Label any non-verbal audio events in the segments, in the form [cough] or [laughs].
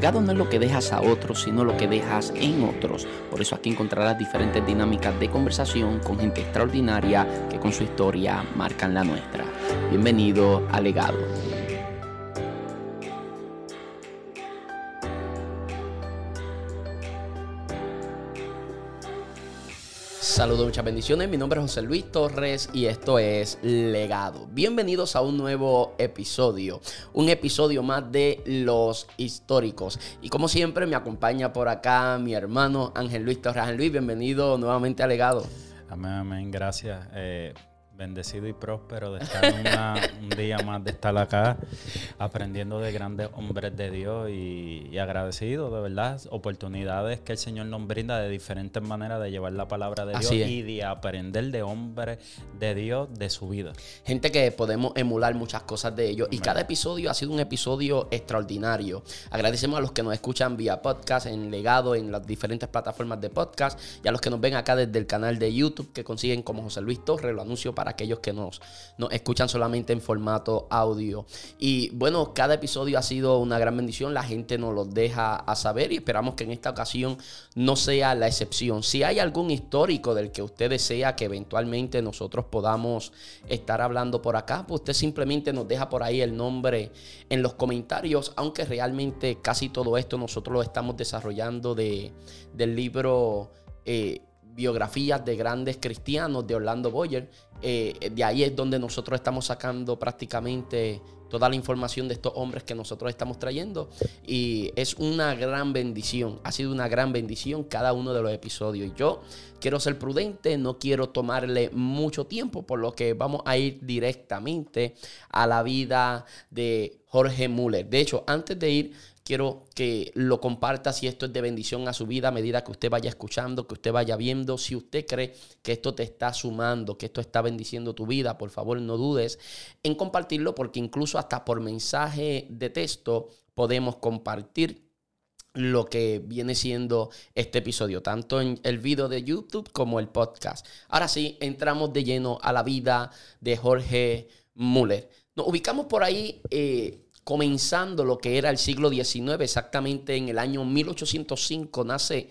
legado no es lo que dejas a otros, sino lo que dejas en otros. Por eso aquí encontrarás diferentes dinámicas de conversación con gente extraordinaria que con su historia marcan la nuestra. Bienvenido a Legado. Saludos, muchas bendiciones. Mi nombre es José Luis Torres y esto es Legado. Bienvenidos a un nuevo episodio, un episodio más de Los Históricos. Y como siempre, me acompaña por acá mi hermano Ángel Luis Torres. Ángel Luis, bienvenido nuevamente a Legado. Amén, amén, gracias. Eh, bendecido y próspero de estar un día más, de estar acá aprendiendo de grandes hombres de Dios y, agradecido de verdad, oportunidades que el Señor nos brinda de diferentes maneras de llevar la palabra de Dios y de aprender de hombres de Dios de su vida. Gente que podemos emular muchas cosas de ellos y cada episodio ha sido un episodio extraordinario. Agradecemos a los que nos escuchan vía podcast, en legado, en las diferentes plataformas de podcast y a los que nos ven acá desde el canal de YouTube que consiguen como José Luis Torres, lo anuncio para aquellos que nos, escuchan solamente en formato audio. Y bueno, cada episodio ha sido una gran bendición, la gente nos lo deja a saber y esperamos que en esta ocasión no sea la excepción. Si hay algún histórico del que usted desea que eventualmente nosotros podamos estar hablando por acá, pues usted simplemente nos deja por ahí el nombre en los comentarios, aunque realmente casi todo esto nosotros lo estamos desarrollando de, del libro... Eh, biografías de grandes cristianos de Orlando Boyer. Eh, de ahí es donde nosotros estamos sacando prácticamente toda la información de estos hombres que nosotros estamos trayendo. Y es una gran bendición, ha sido una gran bendición cada uno de los episodios. Y yo quiero ser prudente, no quiero tomarle mucho tiempo, por lo que vamos a ir directamente a la vida de Jorge Müller. De hecho, antes de ir Quiero que lo comparta si esto es de bendición a su vida a medida que usted vaya escuchando, que usted vaya viendo. Si usted cree que esto te está sumando, que esto está bendiciendo tu vida, por favor no dudes en compartirlo porque incluso hasta por mensaje de texto podemos compartir lo que viene siendo este episodio, tanto en el video de YouTube como el podcast. Ahora sí, entramos de lleno a la vida de Jorge Müller. Nos ubicamos por ahí eh, comenzando lo que era el siglo XIX, exactamente en el año 1805 nace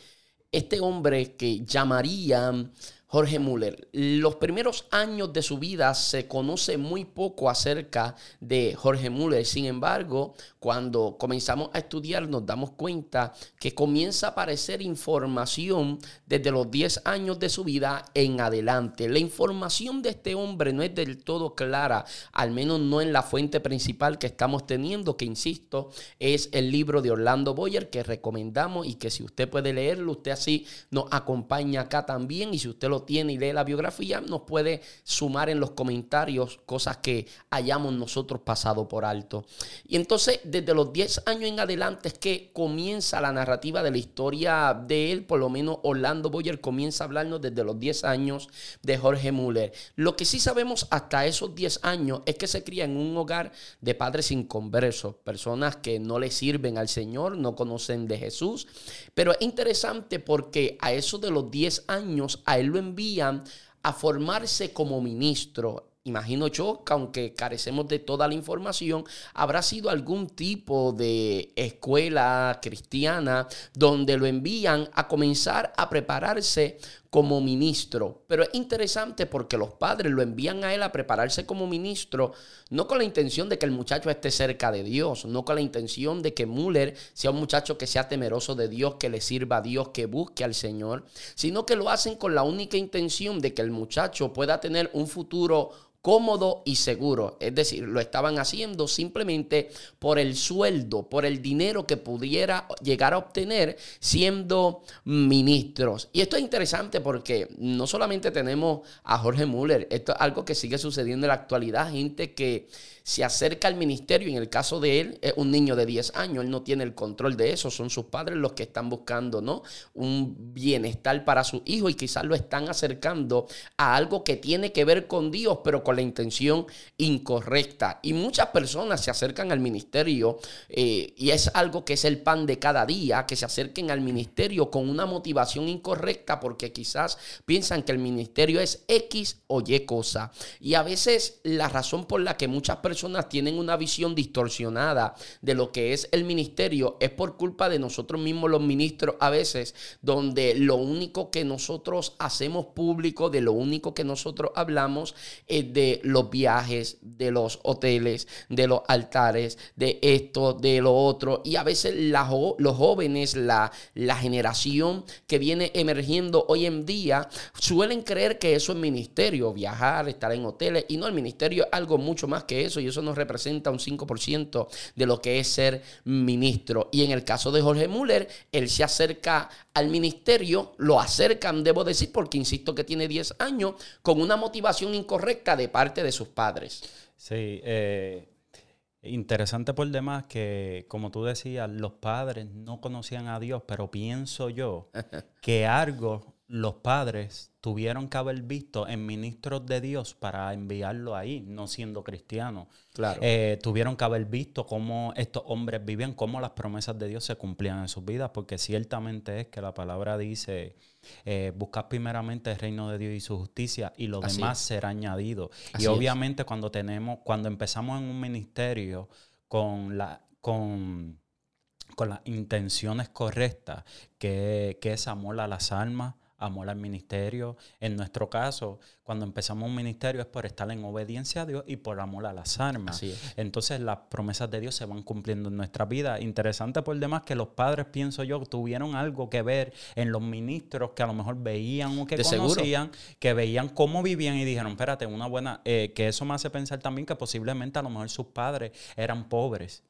este hombre que llamarían Jorge Müller. Los primeros años de su vida se conoce muy poco acerca de Jorge Müller. Sin embargo, cuando comenzamos a estudiar nos damos cuenta que comienza a aparecer información desde los 10 años de su vida en adelante. La información de este hombre no es del todo clara, al menos no en la fuente principal que estamos teniendo, que insisto, es el libro de Orlando Boyer que recomendamos y que si usted puede leerlo, usted así nos acompaña acá también y si usted lo tiene y lee la biografía, nos puede sumar en los comentarios cosas que hayamos nosotros pasado por alto. Y entonces, desde los 10 años en adelante es que comienza la narrativa de la historia de él, por lo menos Orlando Boyer comienza a hablarnos desde los 10 años de Jorge Müller. Lo que sí sabemos hasta esos 10 años es que se cría en un hogar de padres inconversos, personas que no le sirven al Señor, no conocen de Jesús. Pero es interesante porque a eso de los 10 años a él lo envían a formarse como ministro. Imagino yo que aunque carecemos de toda la información, habrá sido algún tipo de escuela cristiana donde lo envían a comenzar a prepararse como ministro. Pero es interesante porque los padres lo envían a él a prepararse como ministro, no con la intención de que el muchacho esté cerca de Dios, no con la intención de que Müller sea un muchacho que sea temeroso de Dios, que le sirva a Dios, que busque al Señor, sino que lo hacen con la única intención de que el muchacho pueda tener un futuro cómodo y seguro. Es decir, lo estaban haciendo simplemente por el sueldo, por el dinero que pudiera llegar a obtener siendo ministros. Y esto es interesante porque no solamente tenemos a Jorge Müller, esto es algo que sigue sucediendo en la actualidad, gente que se acerca al ministerio y en el caso de él es un niño de 10 años, él no tiene el control de eso, son sus padres los que están buscando, ¿no? Un bienestar para su hijo y quizás lo están acercando a algo que tiene que ver con Dios, pero con la intención incorrecta. Y muchas personas se acercan al ministerio eh, y es algo que es el pan de cada día, que se acerquen al ministerio con una motivación incorrecta porque quizás piensan que el ministerio es X o Y cosa. Y a veces la razón por la que muchas personas tienen una visión distorsionada de lo que es el ministerio es por culpa de nosotros mismos los ministros a veces, donde lo único que nosotros hacemos público, de lo único que nosotros hablamos es de los viajes, de los hoteles, de los altares, de esto, de lo otro. Y a veces los jóvenes, la, la generación que viene emergiendo hoy en día, suelen creer que eso es ministerio, viajar, estar en hoteles. Y no, el ministerio es algo mucho más que eso y eso nos representa un 5% de lo que es ser ministro. Y en el caso de Jorge Müller, él se acerca al ministerio, lo acercan, debo decir, porque insisto que tiene 10 años, con una motivación incorrecta de parte de sus padres. Sí, eh, interesante por demás que, como tú decías, los padres no conocían a Dios, pero pienso yo [laughs] que algo los padres tuvieron que haber visto en ministros de Dios para enviarlo ahí, no siendo cristiano. Claro. Eh, tuvieron que haber visto cómo estos hombres vivían, cómo las promesas de Dios se cumplían en sus vidas, porque ciertamente es que la palabra dice, eh, buscad primeramente el reino de Dios y su justicia y lo demás será añadido. y obviamente cuando tenemos, cuando empezamos en un ministerio con la, con con las intenciones correctas, que, que es amor a las almas, amor al ministerio. En nuestro caso, cuando empezamos un ministerio es por estar en obediencia a Dios y por amor a las armas. Entonces las promesas de Dios se van cumpliendo en nuestra vida. Interesante por demás que los padres, pienso yo, tuvieron algo que ver en los ministros que a lo mejor veían o que conocían, que veían cómo vivían y dijeron, espérate, una buena, eh, que eso me hace pensar también que posiblemente a lo mejor sus padres eran pobres.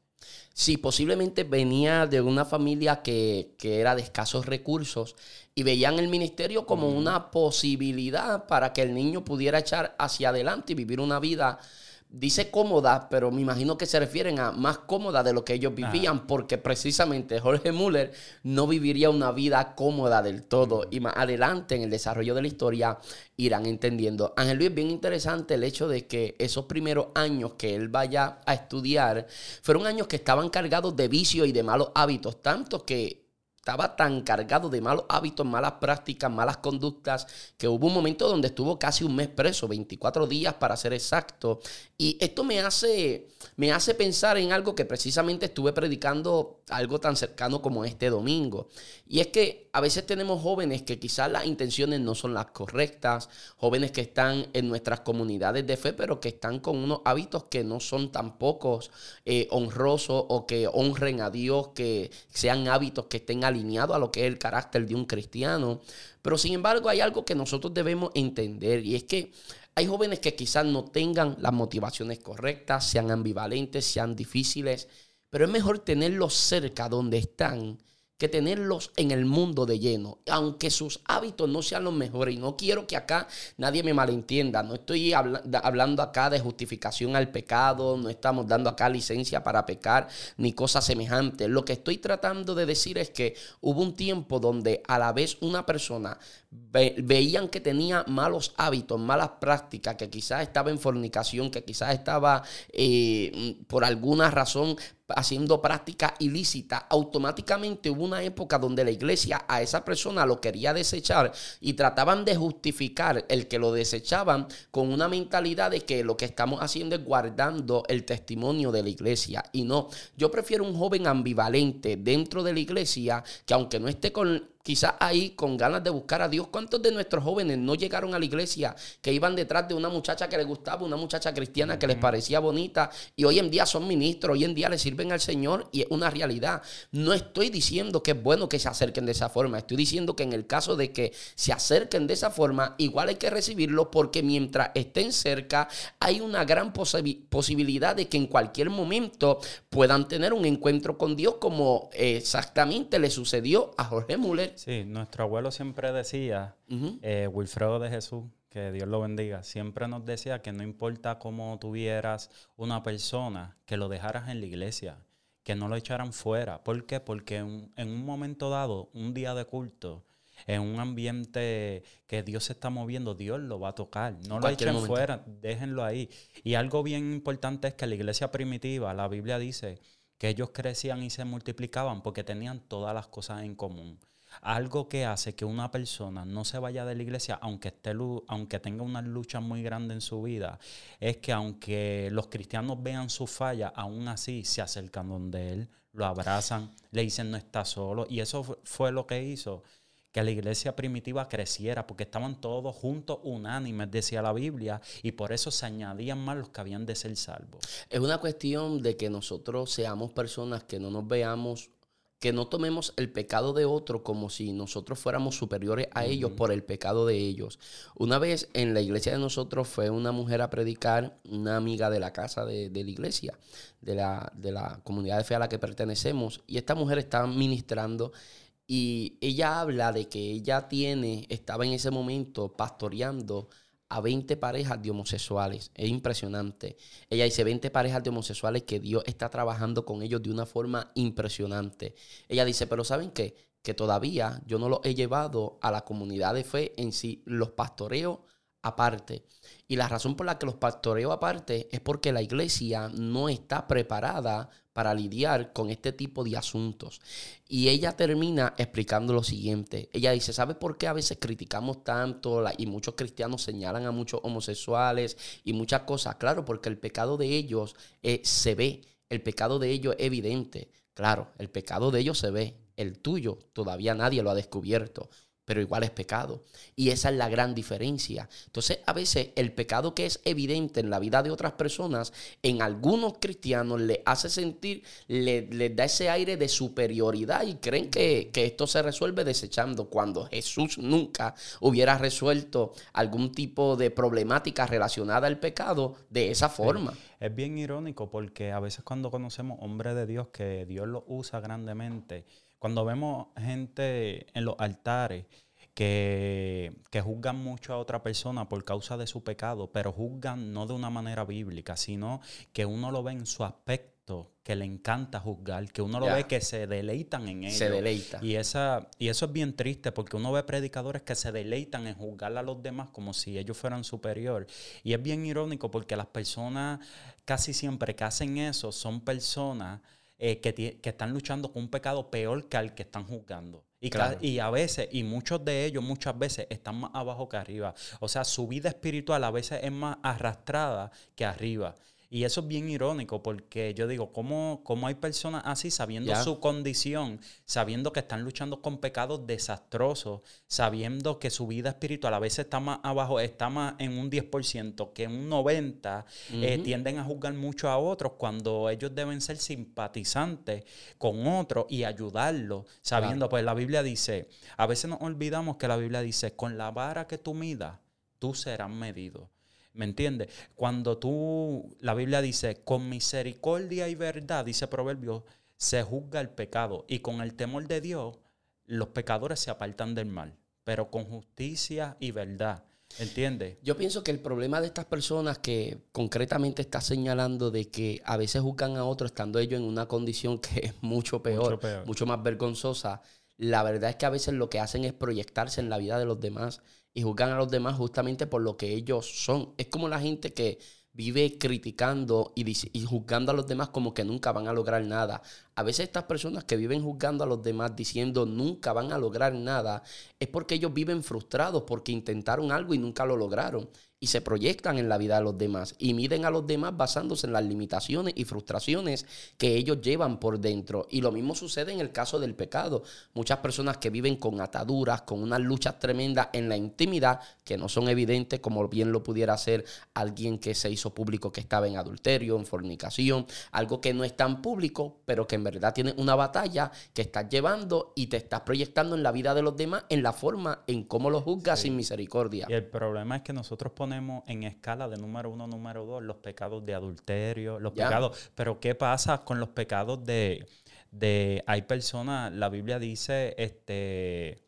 Sí, posiblemente venía de una familia que, que, era de escasos recursos y veían el ministerio como una posibilidad para que el niño pudiera echar hacia adelante y vivir una vida, dice cómoda, pero me imagino que se refieren a más cómoda de lo que ellos vivían, porque precisamente Jorge Müller no viviría una vida cómoda del todo. Y más adelante en el desarrollo de la historia irán entendiendo. Ángel Luis, bien interesante el hecho de que esos primeros años que él vaya a estudiar fueron años que estaban cargados de vicios y de malos hábitos, tanto que estaba tan cargado de malos hábitos, malas prácticas, malas conductas, que hubo un momento donde estuvo casi un mes preso, 24 días para ser exacto. Y esto me hace, me hace pensar en algo que precisamente estuve predicando algo tan cercano como este domingo. Y es que a veces tenemos jóvenes que quizás las intenciones no son las correctas, jóvenes que están en nuestras comunidades de fe, pero que están con unos hábitos que no son tan pocos eh, honrosos o que honren a Dios, que sean hábitos que estén alineados a lo que es el carácter de un cristiano. Pero sin embargo hay algo que nosotros debemos entender y es que hay jóvenes que quizás no tengan las motivaciones correctas, sean ambivalentes, sean difíciles, pero es mejor tenerlos cerca donde están que tenerlos en el mundo de lleno, aunque sus hábitos no sean los mejores. Y no quiero que acá nadie me malentienda. No estoy hablando acá de justificación al pecado, no estamos dando acá licencia para pecar ni cosas semejantes. Lo que estoy tratando de decir es que hubo un tiempo donde a la vez una persona veían que tenía malos hábitos, malas prácticas, que quizás estaba en fornicación, que quizás estaba eh, por alguna razón haciendo práctica ilícita, automáticamente hubo una época donde la iglesia a esa persona lo quería desechar y trataban de justificar el que lo desechaban con una mentalidad de que lo que estamos haciendo es guardando el testimonio de la iglesia. Y no, yo prefiero un joven ambivalente dentro de la iglesia que aunque no esté con quizás ahí con ganas de buscar a Dios. ¿Cuántos de nuestros jóvenes no llegaron a la iglesia que iban detrás de una muchacha que les gustaba, una muchacha cristiana que les parecía bonita y hoy en día son ministros, hoy en día le sirven al Señor y es una realidad? No estoy diciendo que es bueno que se acerquen de esa forma, estoy diciendo que en el caso de que se acerquen de esa forma, igual hay que recibirlos porque mientras estén cerca hay una gran posibilidad de que en cualquier momento puedan tener un encuentro con Dios como exactamente le sucedió a Jorge Müller Sí, nuestro abuelo siempre decía, eh, Wilfredo de Jesús, que Dios lo bendiga, siempre nos decía que no importa cómo tuvieras una persona, que lo dejaras en la iglesia, que no lo echaran fuera. ¿Por qué? Porque en, un momento dado, un día de culto, en un ambiente que Dios se está moviendo, Dios lo va a tocar. No lo echen fuera, déjenlo ahí. Y algo bien importante es que la iglesia primitiva, la Biblia dice que ellos crecían y se multiplicaban porque tenían todas las cosas en común. Algo que hace que una persona no se vaya de la iglesia, aunque, esté, aunque tenga una lucha muy grande en su vida, es que aunque los cristianos vean su falla, aún así se acercan donde él, lo abrazan, le dicen no está solo. Y eso fue lo que hizo que la iglesia primitiva creciera, porque estaban todos juntos, unánimes, decía la Biblia, y por eso se añadían más los que habían de ser salvos. Es una cuestión de que nosotros seamos personas que no nos veamos que no tomemos el pecado de otro como si nosotros fuéramos superiores a ellos por el pecado de ellos. Una vez en la iglesia de nosotros fue una mujer a predicar, una amiga de la casa de, la iglesia, de la, de la comunidad de fe a la que pertenecemos, y esta mujer estaba ministrando y ella habla de que ella tiene, estaba en ese momento pastoreando a 20 parejas de homosexuales. Es impresionante. Ella dice 20 parejas de homosexuales que Dios está trabajando con ellos de una forma impresionante. Ella dice, pero ¿saben qué? Que todavía yo no los he llevado a la comunidad de fe en sí, los pastoreo aparte. Y la razón por la que los pastoreo aparte es porque la iglesia no está preparada para lidiar con este tipo de asuntos. Y ella termina explicando lo siguiente. Ella dice, ¿sabe por qué a veces criticamos tanto y muchos cristianos señalan a muchos homosexuales y muchas cosas? Claro, porque el pecado de ellos eh, se ve, el pecado de ellos es evidente. Claro, el pecado de ellos se ve, el tuyo todavía nadie lo ha descubierto pero igual es pecado. Y esa es la gran diferencia. Entonces, a veces el pecado que es evidente en la vida de otras personas, en algunos cristianos le hace sentir, le, da ese aire de superioridad y creen que, esto se resuelve desechando, cuando Jesús nunca hubiera resuelto algún tipo de problemática relacionada al pecado de esa forma. Es bien irónico porque a veces cuando conocemos hombres de Dios que Dios los usa grandemente, cuando vemos gente en los altares que, que, juzgan mucho a otra persona por causa de su pecado, pero juzgan no de una manera bíblica, sino que uno lo ve en su aspecto, que le encanta juzgar, que uno lo ve que se deleitan en ello. Se deleita. Y, esa, y eso es bien triste porque uno ve predicadores que se deleitan en juzgar a los demás como si ellos fueran superior. Y es bien irónico porque las personas casi siempre que hacen eso son personas eh, que, están luchando con un pecado peor que al que están juzgando. Y, y a veces, y muchos de ellos muchas veces están más abajo que arriba. O sea, su vida espiritual a veces es más arrastrada que arriba. Y eso es bien irónico porque yo digo, ¿cómo, cómo hay personas así sabiendo su condición, sabiendo que están luchando con pecados desastrosos, sabiendo que su vida espiritual a veces está más abajo, está más en un 10% que en un 90%, eh, tienden a juzgar mucho a otros cuando ellos deben ser simpatizantes con otros y ayudarlos, sabiendo, pues la Biblia dice, a veces nos olvidamos que la Biblia dice, con la vara que tú midas, tú serás medido. ¿Me entiendes? Cuando tú, la Biblia dice, con misericordia y verdad, dice Proverbio, se juzga el pecado. Y con el temor de Dios, los pecadores se apartan del mal. Pero con justicia y verdad. ¿Entiendes? Yo pienso que el problema de estas personas que concretamente está señalando de que a veces juzgan a otros estando ellos en una condición que es mucho peor, mucho, peor. mucho más vergonzosa, la verdad es que a veces lo que hacen es proyectarse en la vida de los demás y juzgan a los demás justamente por lo que ellos son. Es como la gente que vive criticando y, y, juzgando a los demás como que nunca van a lograr nada. A veces estas personas que viven juzgando a los demás diciendo nunca van a lograr nada, es porque ellos viven frustrados porque intentaron algo y nunca lo lograron y se proyectan en la vida de los demás y miden a los demás basándose en las limitaciones y frustraciones que ellos llevan por dentro. Y lo mismo sucede en el caso del pecado. Muchas personas que viven con ataduras, con unas luchas tremendas en la intimidad que no son evidentes como bien lo pudiera hacer alguien que se hizo público que estaba en adulterio, en fornicación, algo que no es tan público, pero que en verdad tiene una batalla que estás llevando y te estás proyectando en la vida de los demás en la forma en cómo los juzgas sin misericordia. Y el problema es que nosotros ponemos en escala de número uno, número dos, los pecados de adulterio, los pecados. Pero ¿qué pasa con los pecados de, de hay personas, la Biblia dice, este,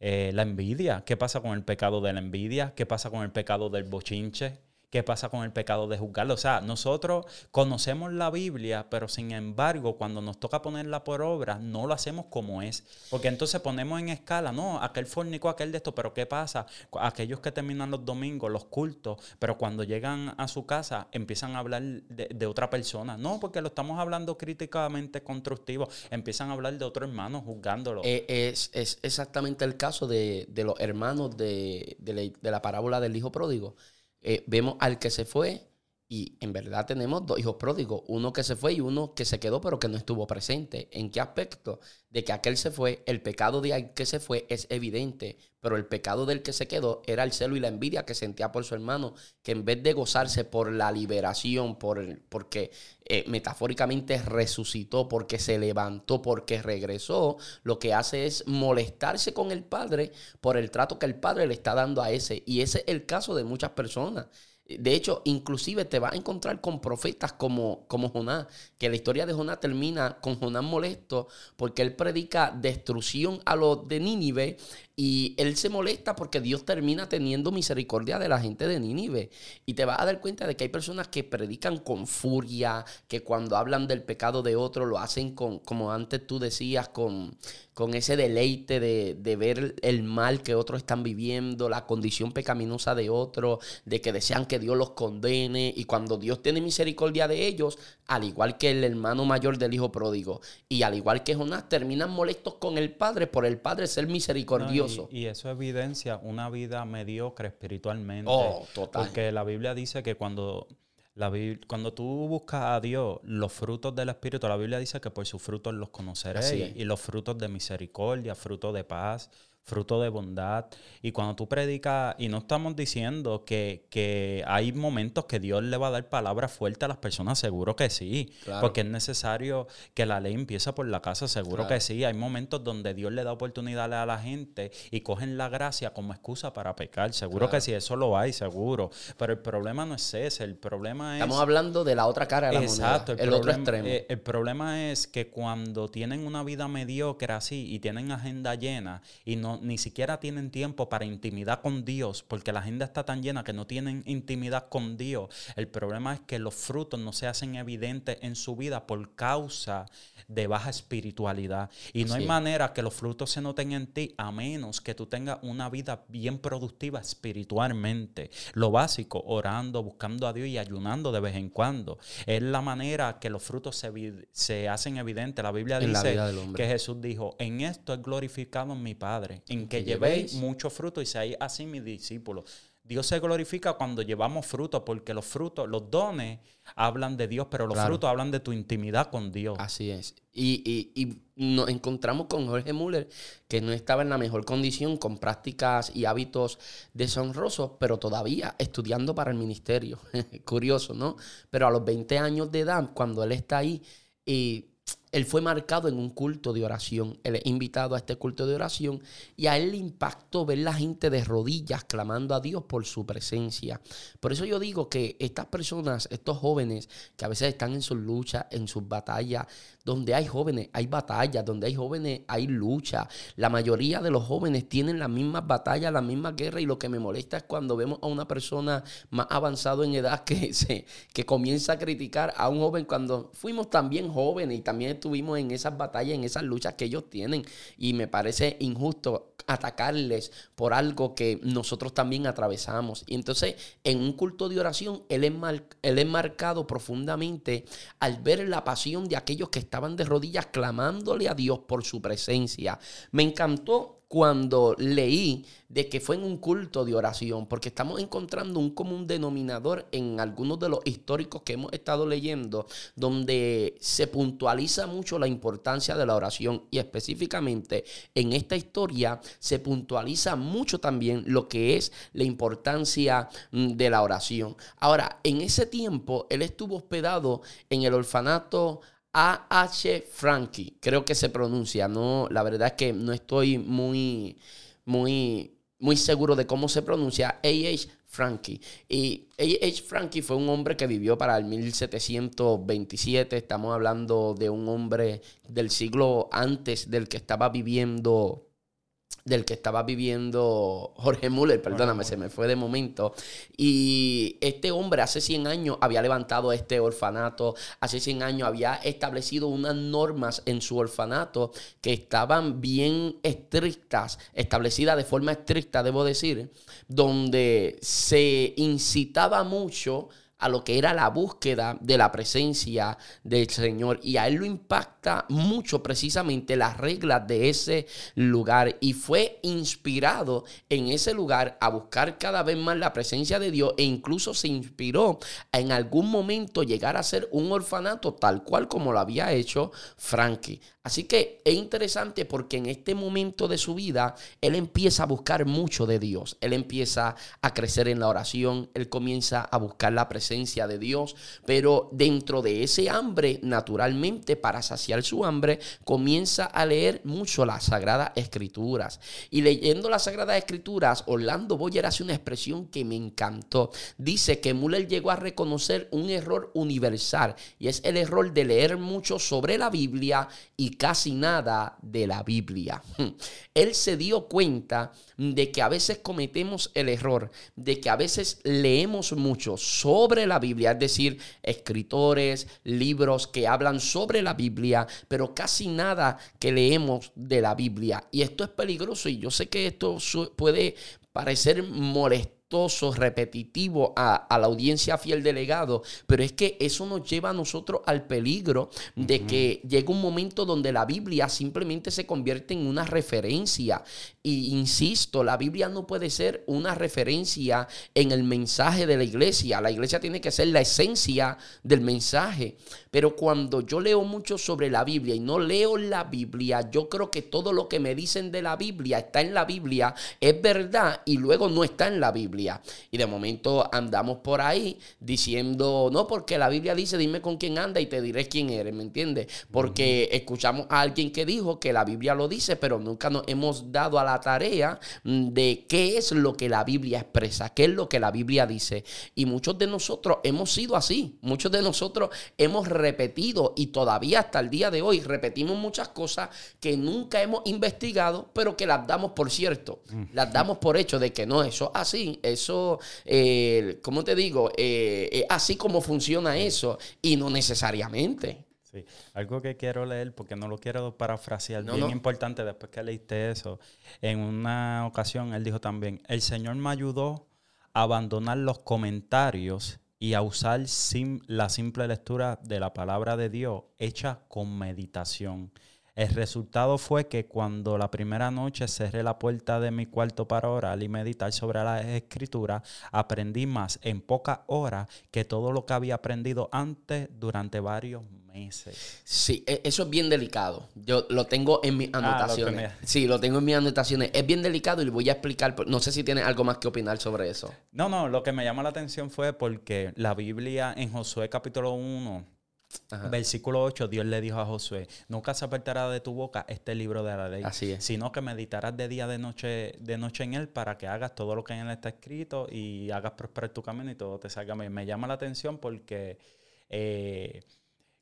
eh, la envidia. ¿Qué pasa con el pecado de la envidia? ¿Qué pasa con el pecado del bochinche? ¿Qué pasa con el pecado de juzgarlo? O sea, nosotros conocemos la Biblia, pero sin embargo, cuando nos toca ponerla por obra, no lo hacemos como es. Porque entonces ponemos en escala, no, aquel fornico, aquel de esto, pero ¿qué pasa? Aquellos que terminan los domingos, los cultos, pero cuando llegan a su casa empiezan a hablar de, otra persona. No, porque lo estamos hablando críticamente constructivo. Empiezan a hablar de otro hermano juzgándolo. Eh, es, exactamente el caso de, los hermanos de, de la parábola del hijo pródigo eh, vemos al que se fue y en verdad tenemos dos hijos pródigos, uno que se fue y uno que se quedó pero que no estuvo presente. ¿En qué aspecto? De que aquel se fue, el pecado de aquel que se fue es evidente, pero el pecado del que se quedó era el celo y la envidia que sentía por su hermano, que en vez de gozarse por la liberación, por porque eh, metafóricamente resucitó, porque se levantó, porque regresó, lo que hace es molestarse con el padre por el trato que el padre le está dando a ese. Y ese es el caso de muchas personas. De hecho, inclusive te vas a encontrar con profetas como, como Jonás, que la historia de Jonás termina con Jonás molesto porque él predica destrucción a los de Nínive y él se molesta porque Dios termina teniendo misericordia de la gente de Nínive. Y te vas a dar cuenta de que hay personas que predican con furia, que cuando hablan del pecado de otro lo hacen con, como antes tú decías, con, con ese deleite de, de ver el mal que otros están viviendo, la condición pecaminosa de otros, de que desean que Dios los condene. Y cuando Dios tiene misericordia de ellos, al igual que el hermano mayor del hijo pródigo, y al igual que Jonás, terminan molestos con el Padre por el Padre ser misericordioso. Y, eso evidencia una vida mediocre espiritualmente. Oh, total. Porque la Biblia dice que cuando, la, cuando tú buscas a Dios, los frutos del Espíritu, la Biblia dice que por sus frutos los conoceréis. Y los frutos de misericordia, frutos de paz, fruto de bondad. Y cuando tú predicas, y no estamos diciendo que, que, hay momentos que Dios le va a dar palabras fuertes a las personas, seguro que sí, porque es necesario que la ley empiece por la casa, seguro que sí. Hay momentos donde Dios le da oportunidades a la gente y cogen la gracia como excusa para pecar, seguro que sí, eso lo hay, seguro. Pero el problema no es ese, el problema es... Estamos hablando de la otra cara de la Exacto, el, otro extremo. Eh, el problema es que cuando tienen una vida mediocre así y tienen agenda llena y no ni siquiera tienen tiempo para intimidad con Dios, porque la agenda está tan llena que no tienen intimidad con Dios. El problema es que los frutos no se hacen evidentes en su vida por causa de baja espiritualidad. Y no hay manera que los frutos se noten en ti a menos que tú tengas una vida bien productiva espiritualmente. Lo básico, orando, buscando a Dios y ayunando de vez en cuando. Es la manera que los frutos se, se hacen evidentes. La Biblia dice que Jesús dijo, en esto es glorificado mi Padre, en que, llevéis mucho fruto y seáis así mis discípulos. Dios se glorifica cuando llevamos fruto, porque los frutos, los dones hablan de Dios, pero los frutos hablan de tu intimidad con Dios. Así es. Y, y, nos encontramos con Jorge Müller, que no estaba en la mejor condición, con prácticas y hábitos deshonrosos, pero todavía estudiando para el ministerio. [laughs] Curioso, ¿no? Pero a los 20 años de edad, cuando él está ahí, y él fue marcado en un culto de oración. Él es invitado a este culto de oración y a él le impactó ver la gente de rodillas clamando a Dios por su presencia. Por eso yo digo que estas personas, estos jóvenes que a veces están en sus luchas, en sus batallas, donde hay jóvenes, hay batallas, donde hay jóvenes, hay lucha. La mayoría de los jóvenes tienen las mismas batallas, las mismas guerras y lo que me molesta es cuando vemos a una persona más avanzado en edad que, [laughs] se, que comienza a criticar a un joven cuando fuimos también jóvenes y también estuvimos en esas batallas, en esas luchas que ellos tienen. Y me parece injusto atacarles por algo que nosotros también atravesamos. Y entonces, en un culto de oración, él es, él es marcado profundamente al ver la pasión de aquellos que estaban de rodillas clamándole a Dios por su presencia. Me encantó cuando leí de que fue en un culto de oración, porque estamos encontrando un común denominador en algunos de los históricos que hemos estado leyendo, donde se puntualiza mucho la importancia de la oración y específicamente en esta historia se puntualiza mucho también lo que es la importancia mm, de la oración. Ahora, en ese tiempo, él estuvo hospedado en el orfanato a.H. Frankie, creo que se pronuncia, no, la verdad es que no estoy muy, muy, muy seguro de cómo se pronuncia, A.H. Frankie. Y A.H. Frankie fue un hombre que vivió para el 1727, estamos hablando de un hombre del siglo antes del que estaba viviendo del que estaba viviendo Jorge Müller, perdóname, se me fue de momento. Y este hombre hace 100 años había levantado este orfanato, hace 100 años había establecido unas normas en su orfanato que estaban bien estrictas, establecidas de forma estricta, debo decir, donde se incitaba mucho a lo que era la búsqueda de la presencia del Señor. Y a él lo impacta mucho precisamente las reglas de ese lugar. Y fue inspirado en ese lugar a buscar cada vez más la presencia de Dios e incluso se inspiró a en algún momento llegar a ser un orfanato tal cual como lo había hecho Frankie. Así que es interesante porque en este momento de su vida, él empieza a buscar mucho de Dios. Él empieza a crecer en la oración, él comienza a buscar la presencia de Dios, pero dentro de ese hambre, naturalmente, para saciar su hambre, comienza a leer mucho las Sagradas Escrituras. Y leyendo las Sagradas Escrituras, Orlando Boyer hace una expresión que me encantó. Dice que Müller llegó a reconocer un error universal y es el error de leer mucho sobre la Biblia y casi nada de la Biblia. Él se dio cuenta de que a veces cometemos el error, de que a veces leemos mucho sobre la Biblia, es decir, escritores, libros que hablan sobre la Biblia, pero casi nada que leemos de la Biblia. Y esto es peligroso y yo sé que esto puede parecer molesto repetitivo a, la audiencia fiel delegado, pero es que eso nos lleva a nosotros al peligro de que llegue un momento donde la Biblia simplemente se convierte en una referencia. Y insisto, la Biblia no puede ser una referencia en el mensaje de la iglesia. La iglesia tiene que ser la esencia del mensaje. Pero cuando yo leo mucho sobre la Biblia y no leo la Biblia, yo creo que todo lo que me dicen de la Biblia está en la Biblia, es verdad y luego no está en la Biblia. Y de momento andamos por ahí diciendo, no, porque la Biblia dice, dime con quién anda y te diré quién eres, ¿me entiendes? Porque escuchamos a alguien que dijo que la Biblia lo dice, pero nunca nos hemos dado a la tarea mm, de qué es lo que la Biblia expresa, qué es lo que la Biblia dice. Y muchos de nosotros hemos sido así, muchos de nosotros hemos repetido y todavía hasta el día de hoy repetimos muchas cosas que nunca hemos investigado, pero que las damos por cierto, las damos por hecho de que no, eso así, eso, eh, ¿cómo te digo? Eh, así como funciona eso y no necesariamente. Sí, algo que quiero leer, porque no lo quiero parafrasear, bien importante después que leíste eso. En una ocasión él dijo también, el Señor me ayudó a abandonar los comentarios y a usar la simple lectura de la palabra de Dios hecha con meditación. El resultado fue que cuando la primera noche cerré la puerta de mi cuarto para orar y meditar sobre la escritura, aprendí más en pocas horas que todo lo que había aprendido antes durante varios meses. Sí, e, eso es bien delicado. Yo lo tengo en mis ah, anotaciones. sí, lo tengo en mis anotaciones. Es bien delicado y le voy a explicar. No sé si tiene algo más que opinar sobre eso. No, no, lo que me llama la atención fue porque la Biblia en Josué capítulo 1 Versículo 8, Dios le dijo a Josué, nunca se apartará de tu boca este libro de la ley, sino que meditarás de día, de noche, de noche en él para que hagas todo lo que en él está escrito y hagas prosperar tu camino y todo te salga bien. Me llama la atención porque eh,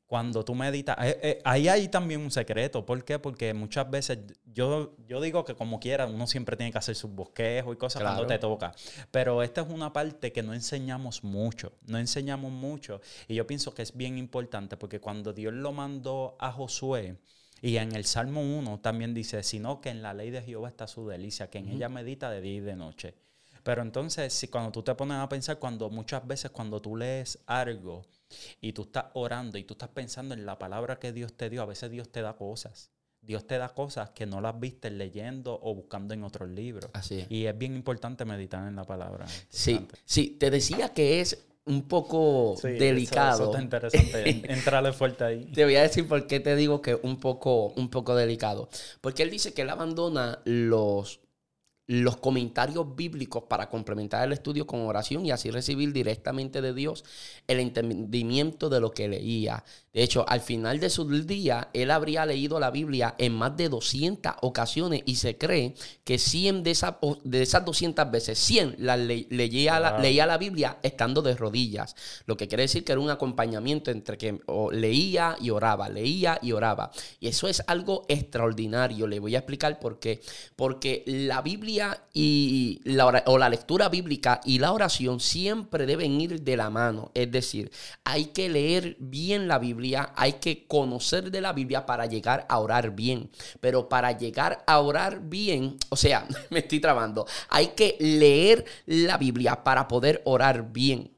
cuando tú meditas, eh, eh, ahí hay también un secreto. ¿Por qué? Porque muchas veces yo, yo digo que como quiera, uno siempre tiene que hacer sus bosquejos y cosas cuando te toca. Pero esta es una parte que no enseñamos mucho, no enseñamos mucho. Y yo pienso que es bien importante porque cuando Dios lo mandó a Josué, y en el Salmo 1 también dice, sino que en la ley de Jehová está su delicia, que en ella medita de día y de noche. Pero entonces, si cuando tú te pones a pensar, cuando muchas veces cuando tú lees algo, y tú estás orando y tú estás pensando en la palabra que Dios te dio, a veces Dios te da cosas. Dios te da cosas que no las viste leyendo o buscando en otros libros. Así Y es bien importante meditar en la palabra. Sí, sí, te decía que es un poco delicado. Eso, está interesante. [laughs] Entrarle fuerte ahí. Te voy a decir por qué te digo que es un poco, un poco delicado. Porque él dice que él abandona los los comentarios bíblicos para complementar el estudio con oración y así recibir directamente de Dios el entendimiento de lo que leía. De hecho, al final de su día, él habría leído la Biblia en más de 200 ocasiones y se cree que 100 de esas, de esas 200 veces, 100 la leía, la, leía la Biblia estando de rodillas. Lo que quiere decir que era un acompañamiento entre que leía y oraba, leía y oraba. Y eso es algo extraordinario. Le voy a explicar por qué. Porque la Biblia y la, o la lectura bíblica y la oración siempre deben ir de la mano. Es decir, hay que leer bien la Biblia, hay que conocer de la Biblia para llegar a orar bien. Pero para llegar a orar bien, o sea, [laughs] me estoy trabando, hay que leer la Biblia para poder orar bien.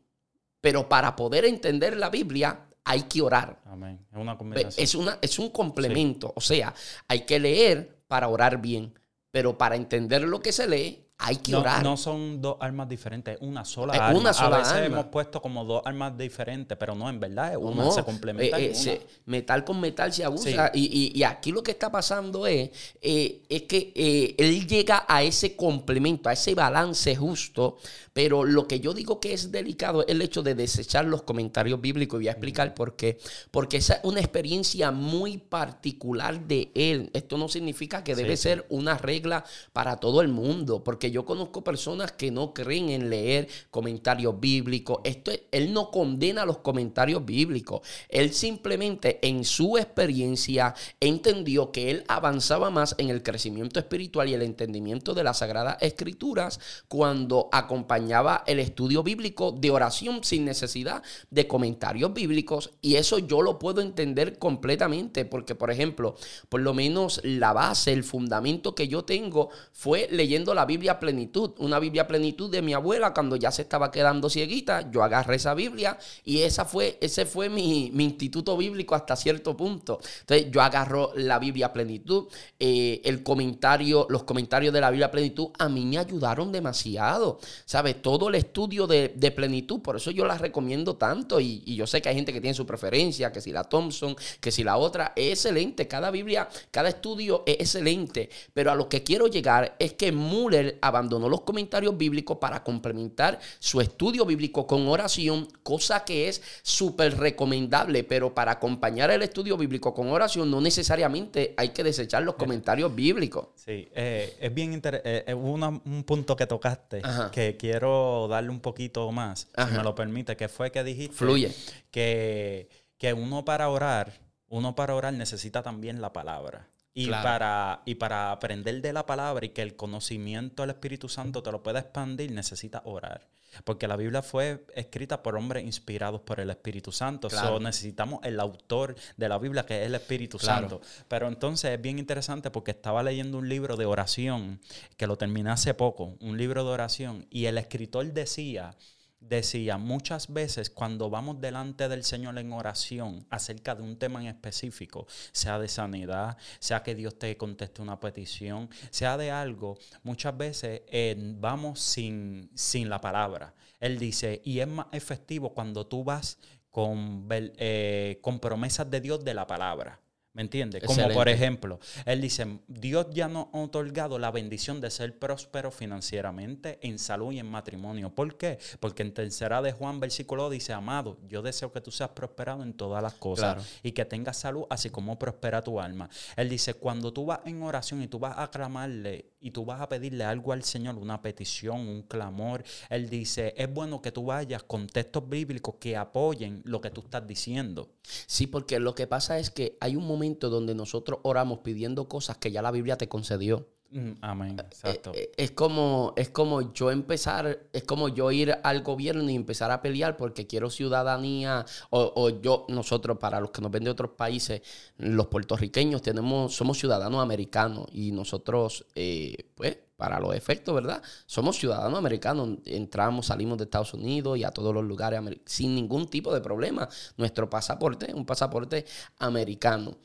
Pero para poder entender la Biblia, hay que orar. Amén. Es una combinación. Es, una, es un complemento. O sea, hay que leer para orar bien. Pero para entender lo que se lee, hay que orar. No son dos armas diferentes, es una sola es Una sola a veces hemos puesto como dos armas diferentes, pero no, en verdad es una, se complementa. Eh, eh, metal con metal se abusa. Y, aquí lo que está pasando es, eh, es que él llega a ese complemento, a ese balance justo, pero lo que yo digo que es delicado es el hecho de desechar los comentarios bíblicos. Y voy a explicar por qué. Porque esa es una experiencia muy particular de él. Esto no significa que debe ser una regla para todo el mundo, porque yo conozco personas que no creen en leer comentarios bíblicos. Esto, él no condena los comentarios bíblicos. Él simplemente en su experiencia entendió que él avanzaba más en el crecimiento espiritual y el entendimiento de las sagradas escrituras cuando acompañaba el estudio bíblico de oración sin necesidad de comentarios bíblicos. Y eso yo lo puedo entender completamente porque, por ejemplo, por lo menos la base, el fundamento que yo tengo fue leyendo la Biblia plenitud, una Biblia plenitud de mi abuela cuando ya se estaba quedando cieguita. Yo agarré esa Biblia y esa fue, ese fue mi, instituto bíblico hasta cierto punto. Entonces yo agarro la Biblia plenitud, eh, el comentario, los comentarios de la Biblia plenitud a mí me ayudaron demasiado. ¿Sabes? Todo el estudio de, plenitud, por eso yo la recomiendo tanto y, y yo sé que hay gente que tiene su preferencia, que si la Thompson, que si la otra, es excelente. Cada Biblia, cada estudio es excelente. Pero a lo que quiero llegar es que Muller abandonó los comentarios bíblicos para complementar su estudio bíblico con oración, cosa que es súper recomendable, pero para acompañar el estudio bíblico con oración no necesariamente hay que desechar los comentarios bíblicos. Sí, eh, es bien interesante, eh, eh, un punto que tocaste que quiero darle un poquito más, si me lo permite, que fue que dijiste Fluye. Que, que uno para orar, uno para orar necesita también la palabra. Y, para, y para aprender de la palabra y que el conocimiento del Espíritu Santo te lo pueda expandir, necesitas orar. Porque la Biblia fue escrita por hombres inspirados por el Espíritu Santo. necesitamos el autor de la Biblia, que es el Espíritu Santo. Pero entonces es bien interesante porque estaba leyendo un libro de oración, que lo terminé hace poco, un libro de oración, y el escritor decía decía, muchas veces cuando vamos delante del Señor en oración acerca de un tema en específico, sea de sanidad, sea que Dios te conteste una petición, sea de algo, muchas veces eh, vamos sin, sin la palabra. Él dice, y es más efectivo cuando tú vas con, eh, con promesas de Dios de la palabra. ¿Me entiendes? Como por ejemplo, él dice, Dios ya nos ha otorgado la bendición de ser próspero financieramente, en salud y en matrimonio. ¿Por qué? Porque en tercera de Juan, versículo dice, amado, yo deseo que tú seas prosperado en todas las cosas y que tengas salud, así como prospera tu alma. Él dice, cuando tú vas en oración y tú vas a clamarle y tú vas a pedirle algo al Señor, una petición, un clamor, Él dice, es bueno que tú vayas con textos bíblicos que apoyen lo que tú estás diciendo. Sí, porque lo que pasa es que hay un momento donde nosotros oramos pidiendo cosas que ya la Biblia te concedió. Mm, amén, eh, exacto. Eh, es, como, es como yo empezar, es como yo ir al gobierno y empezar a pelear porque quiero ciudadanía, o, yo, nosotros, para los que nos ven de otros países, los puertorriqueños tenemos, somos ciudadanos americanos y nosotros, eh, pues, para los efectos, ¿verdad? Somos ciudadanos americanos, entramos, salimos de Estados Unidos y a todos los lugares sin ningún tipo de problema. Nuestro pasaporte es un pasaporte americano.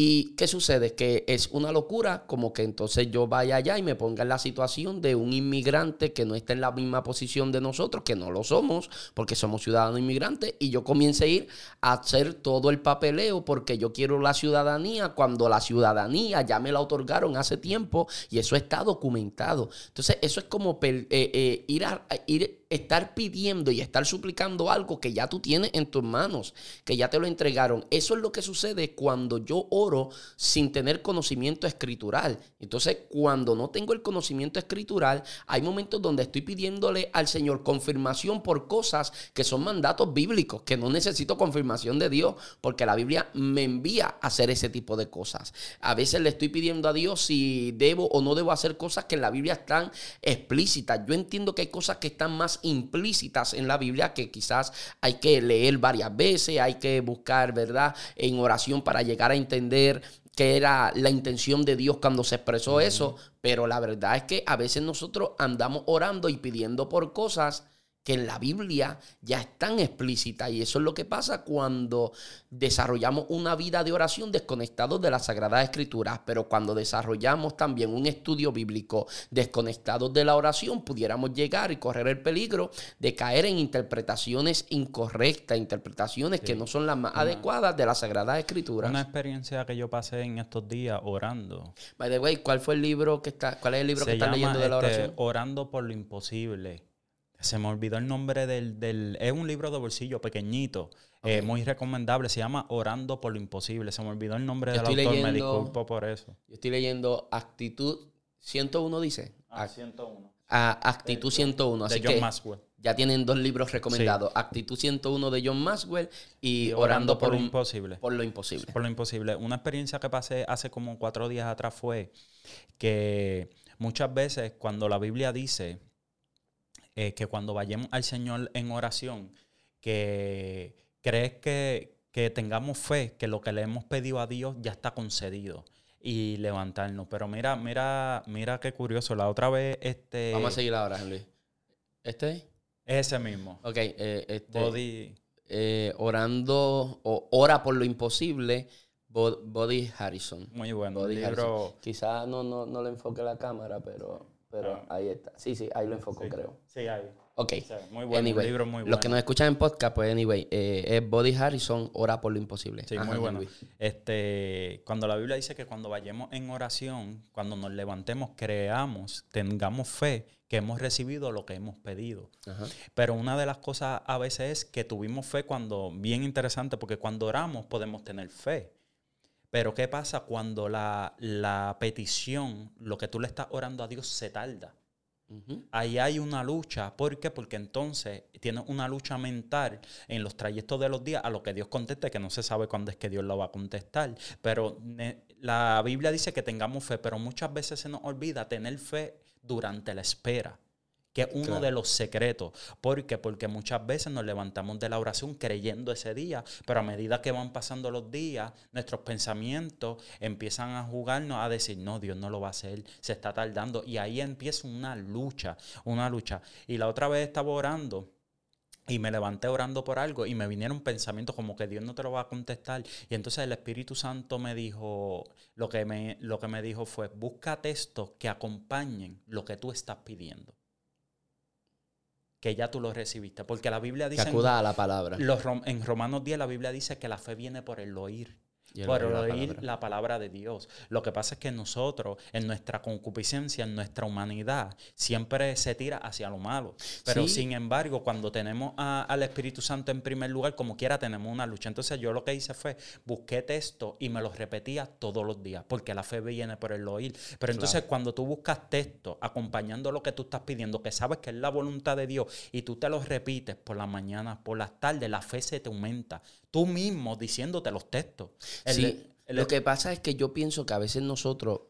¿Y qué sucede? Que es una locura como que entonces yo vaya allá y me ponga en la situación de un inmigrante que no está en la misma posición de nosotros, que no lo somos, porque somos ciudadanos inmigrantes, y yo comience a ir a hacer todo el papeleo porque yo quiero la ciudadanía cuando la ciudadanía ya me la otorgaron hace tiempo y eso está documentado. Entonces eso es como eh, eh, ir a ir estar pidiendo y estar suplicando algo que ya tú tienes en tus manos, que ya te lo entregaron. Eso es lo que sucede cuando yo oro sin tener conocimiento escritural. Entonces, cuando no tengo el conocimiento escritural, hay momentos donde estoy pidiéndole al Señor confirmación por cosas que son mandatos bíblicos, que no necesito confirmación de Dios, porque la Biblia me envía a hacer ese tipo de cosas. A veces le estoy pidiendo a Dios si debo o no debo hacer cosas que en la Biblia están explícitas. Yo entiendo que hay cosas que están más implícitas en la Biblia que quizás hay que leer varias veces, hay que buscar, ¿verdad?, en oración para llegar a entender qué era la intención de Dios cuando se expresó eso, pero la verdad es que a veces nosotros andamos orando y pidiendo por cosas que en la Biblia ya están explícitas. Y eso es lo que pasa cuando desarrollamos una vida de oración desconectados de las Sagradas Escrituras. Pero cuando desarrollamos también un estudio bíblico desconectados de la oración, pudiéramos llegar y correr el peligro de caer en interpretaciones incorrectas, interpretaciones que no son las más adecuadas de las Sagradas Escrituras. Una experiencia que yo pasé en estos días orando. By the way, ¿cuál fue el libro que está, cuál es el libro que están leyendo de la este, oración? orando por lo imposible se me olvidó el nombre del, Es un libro de bolsillo pequeñito, eh, muy recomendable. Se llama Orando por lo Imposible. Se me olvidó el nombre del autor, me disculpo por eso. Yo estoy leyendo Actitud 101, dice. Ah, 101. Actitud 101. Así de John Maxwell. Ya tienen dos libros recomendados. Actitud 101 de John Maxwell y, Orando, por, lo Imposible. Por lo Imposible. Por lo Imposible. Una experiencia que pasé hace como cuatro días atrás fue que muchas veces cuando la Biblia dice eh, que cuando vayamos al Señor en oración, que crees que, tengamos fe, que lo que le hemos pedido a Dios ya está concedido y levantarnos. Pero mira, mira, mira qué curioso. La otra vez, este. Vamos a seguir ahora, Luis. ¿Este? Ese mismo. Ok, eh, este, Body. Eh, orando, o ora por lo imposible. Body Harrison. Muy bueno. Body libro... Quizás no, no, no le enfoque la cámara, pero. Pero ah. ahí está. Sí, sí, ahí lo enfoco, creo. Sí, ahí. Ok. muy bueno, un libro muy bueno. Los que nos escuchan en podcast, pues, anyway, eh, es Body Harrison, ora por lo imposible. Sí, muy bueno. Este, cuando la Biblia dice que cuando vayamos en oración, cuando nos levantemos, creamos, tengamos fe que hemos recibido lo que hemos pedido. Pero una de las cosas a veces es que tuvimos fe cuando, bien interesante, porque cuando oramos podemos tener fe. Pero ¿qué pasa cuando la, petición, lo que tú le estás orando a Dios, se tarda? Ahí hay una lucha. ¿Por qué? Porque entonces tienes una lucha mental en los trayectos de los días a lo que Dios conteste, que no se sabe cuándo es que Dios lo va a contestar. Pero la Biblia dice que tengamos fe, pero muchas veces se nos olvida tener fe durante la espera que es uno de los secretos. ¿Por qué? Porque muchas veces nos levantamos de la oración creyendo ese día, pero a medida que van pasando los días, nuestros pensamientos empiezan a jugarnos a decir, no, Dios no lo va a hacer, se está tardando. Y ahí empieza una lucha, una lucha. Y la otra vez estaba orando. Y me levanté orando por algo y me vinieron pensamientos como que Dios no te lo va a contestar. Y entonces el Espíritu Santo me dijo, lo que me, lo que me dijo fue, busca textos que acompañen lo que tú estás pidiendo que ya tú lo recibiste. Porque la Biblia dice... Que acuda a la palabra. Los, en Romanos 10 la Biblia dice que la fe viene por el oír por oír la palabra. de Dios. Lo que pasa es que nosotros, en nuestra concupiscencia, en nuestra humanidad, siempre se tira hacia lo malo. Pero sin embargo, cuando tenemos al Espíritu Santo en primer lugar, como quiera, tenemos una lucha. Entonces yo lo que hice fue, busqué texto y me los repetía todos los días, porque la fe viene por el oír. Pero entonces cuando tú buscas texto acompañando lo que tú estás pidiendo, que sabes que es la voluntad de Dios, y tú te los repites por la mañana, por las tardes, la fe se te aumenta tú mismo diciéndote los textos. sí, lo que pasa es que yo pienso que a veces nosotros,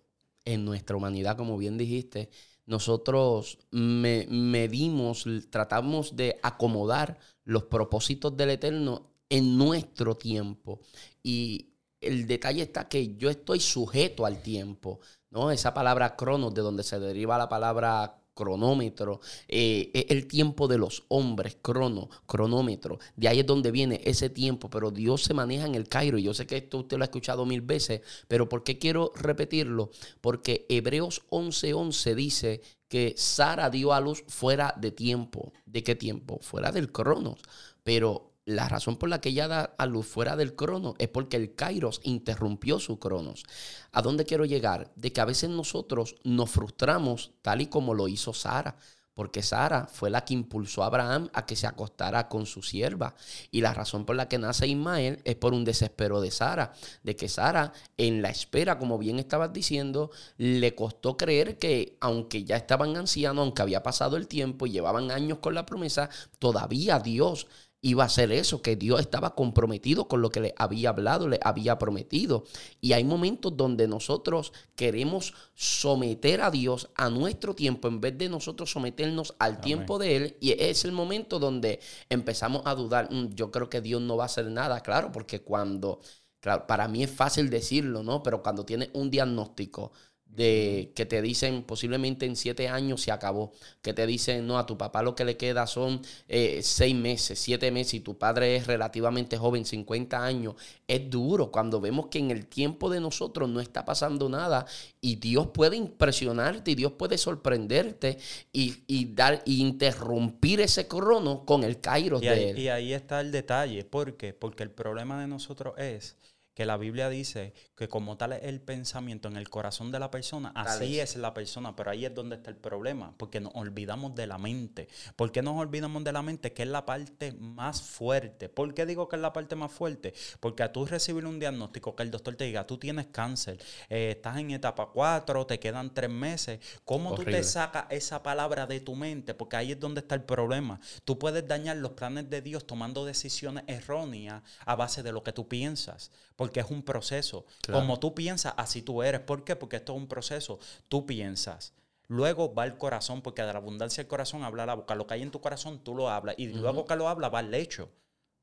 en nuestra humanidad, como bien dijiste, nosotros medimos, tratamos de acomodar los propósitos del Eterno en nuestro tiempo. Y el detalle está que yo estoy sujeto al tiempo, ¿no? Esa palabra cronos, de donde se deriva la palabra cronómetro, eh, es el tiempo de los hombres, crono, cronómetro. De ahí es donde viene ese tiempo, pero Dios se maneja en el Cairo. Yo sé que esto usted lo ha escuchado mil veces, pero ¿por qué quiero repetirlo? Porque Hebreos 11:11 11 dice que Sara dio a luz fuera de tiempo. ¿De qué tiempo? Fuera del cronos. Pero la razón por la que ella da a luz fuera del crono es porque el Kairos interrumpió su cronos. ¿A dónde quiero llegar? De que a veces nosotros nos frustramos tal y como lo hizo Sara porque Sara fue la que impulsó a Abraham a que se acostara con su sierva. Y la razón por la que nace Ismael es por un desespero de Sara, de que Sara en la espera, como bien estabas diciendo, le costó creer que aunque ya estaban ancianos, aunque había pasado el tiempo y llevaban años con la promesa, todavía Dios iba a ser eso, que Dios estaba comprometido con lo que le había hablado, le había prometido. Y hay momentos donde nosotros queremos someter a Dios a nuestro tiempo en vez de nosotros someternos al tiempo de Él. Y es el momento donde empezamos a dudar, mm, yo creo que Dios no va a hacer nada, claro, porque cuando, claro, para mí es fácil decirlo, ¿no? Pero cuando tienes un diagnóstico, de que te dicen posiblemente en siete años se acabó, que te dicen no, a tu papá lo que le queda son eh, seis meses, siete meses y tu padre es relativamente joven, 50 años, es duro cuando vemos que en el tiempo de nosotros no está pasando nada y Dios puede impresionarte y Dios puede sorprenderte y, dar y interrumpir ese crono con el Cairo de él. Y ahí está el detalle, ¿por qué? Porque el problema de nosotros es que la Biblia dice que como tal es el pensamiento en el corazón de la persona, así es la persona, pero ahí es donde está el problema, porque nos olvidamos de la mente. ¿Por qué nos olvidamos de la mente? Que es la parte más fuerte. ¿Por qué digo que es la parte más fuerte? Porque a tú recibir un diagnóstico, que el doctor te diga, tú tienes cáncer, eh, estás en etapa 4, te quedan tres meses, ¿cómo tú te sacas esa palabra de tu mente? Porque ahí es donde está el problema. Tú puedes dañar los planes de Dios tomando decisiones erróneas a base de lo que tú piensas porque es un proceso. Como tú piensas, así tú eres. ¿Por qué? Porque esto es un proceso. Tú piensas. Luego va el corazón, porque de la abundancia del corazón habla la boca. Lo que hay en tu corazón, tú lo hablas. Y luego que lo habla, va el lecho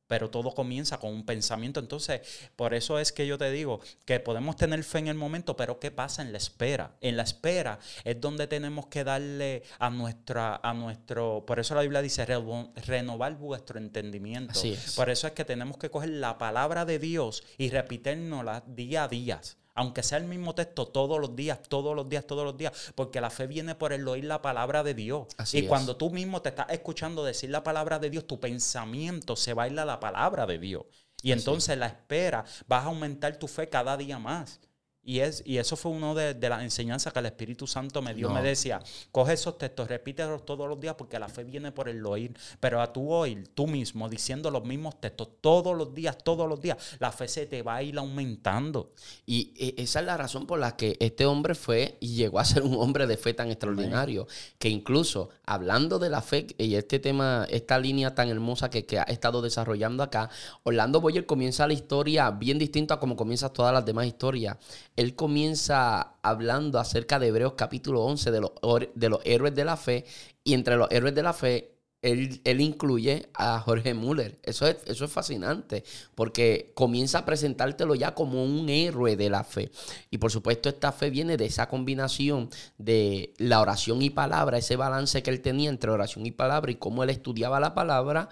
pero todo comienza con un pensamiento. Entonces, por eso es que yo te digo que podemos tener fe en el momento, pero ¿qué pasa en la espera? En la espera es donde tenemos que darle a nuestra, a nuestro, por eso la Biblia dice renovar vuestro entendimiento. Por eso es que tenemos que coger la palabra de Dios y repitérnosla día a día aunque sea el mismo texto todos los días, todos los días, todos los días, porque la fe viene por el oír la palabra de Dios. y cuando tú mismo te estás escuchando decir la palabra de Dios, tu pensamiento se baila a la palabra de Dios. Y entonces la espera, vas a aumentar tu fe cada día más. Y, es, y eso fue una de, las enseñanzas que el Espíritu Santo me dio. Me decía, coge esos textos, repítelos todos los días porque la fe viene por el oír. Pero a tu oír, tú mismo, diciendo los mismos textos todos los días, todos los días, la fe se te va a ir aumentando. Y e, esa es la razón por la que este hombre fue y llegó a ser un hombre de fe tan extraordinario. Que incluso hablando de la fe y este tema, esta línea tan hermosa que, ha estado desarrollando acá, Orlando Boyer comienza la historia bien distinta a como comienza todas las demás historias. Él comienza hablando acerca de Hebreos capítulo 11, de los, de los héroes de la fe, y entre los héroes de la fe, él, incluye a Jorge Müller. Eso es, eso es fascinante, porque comienza a presentártelo ya como un héroe de la fe. Y por supuesto, esta fe viene de esa combinación de la oración y palabra, ese balance que él tenía entre oración y palabra y cómo él estudiaba la palabra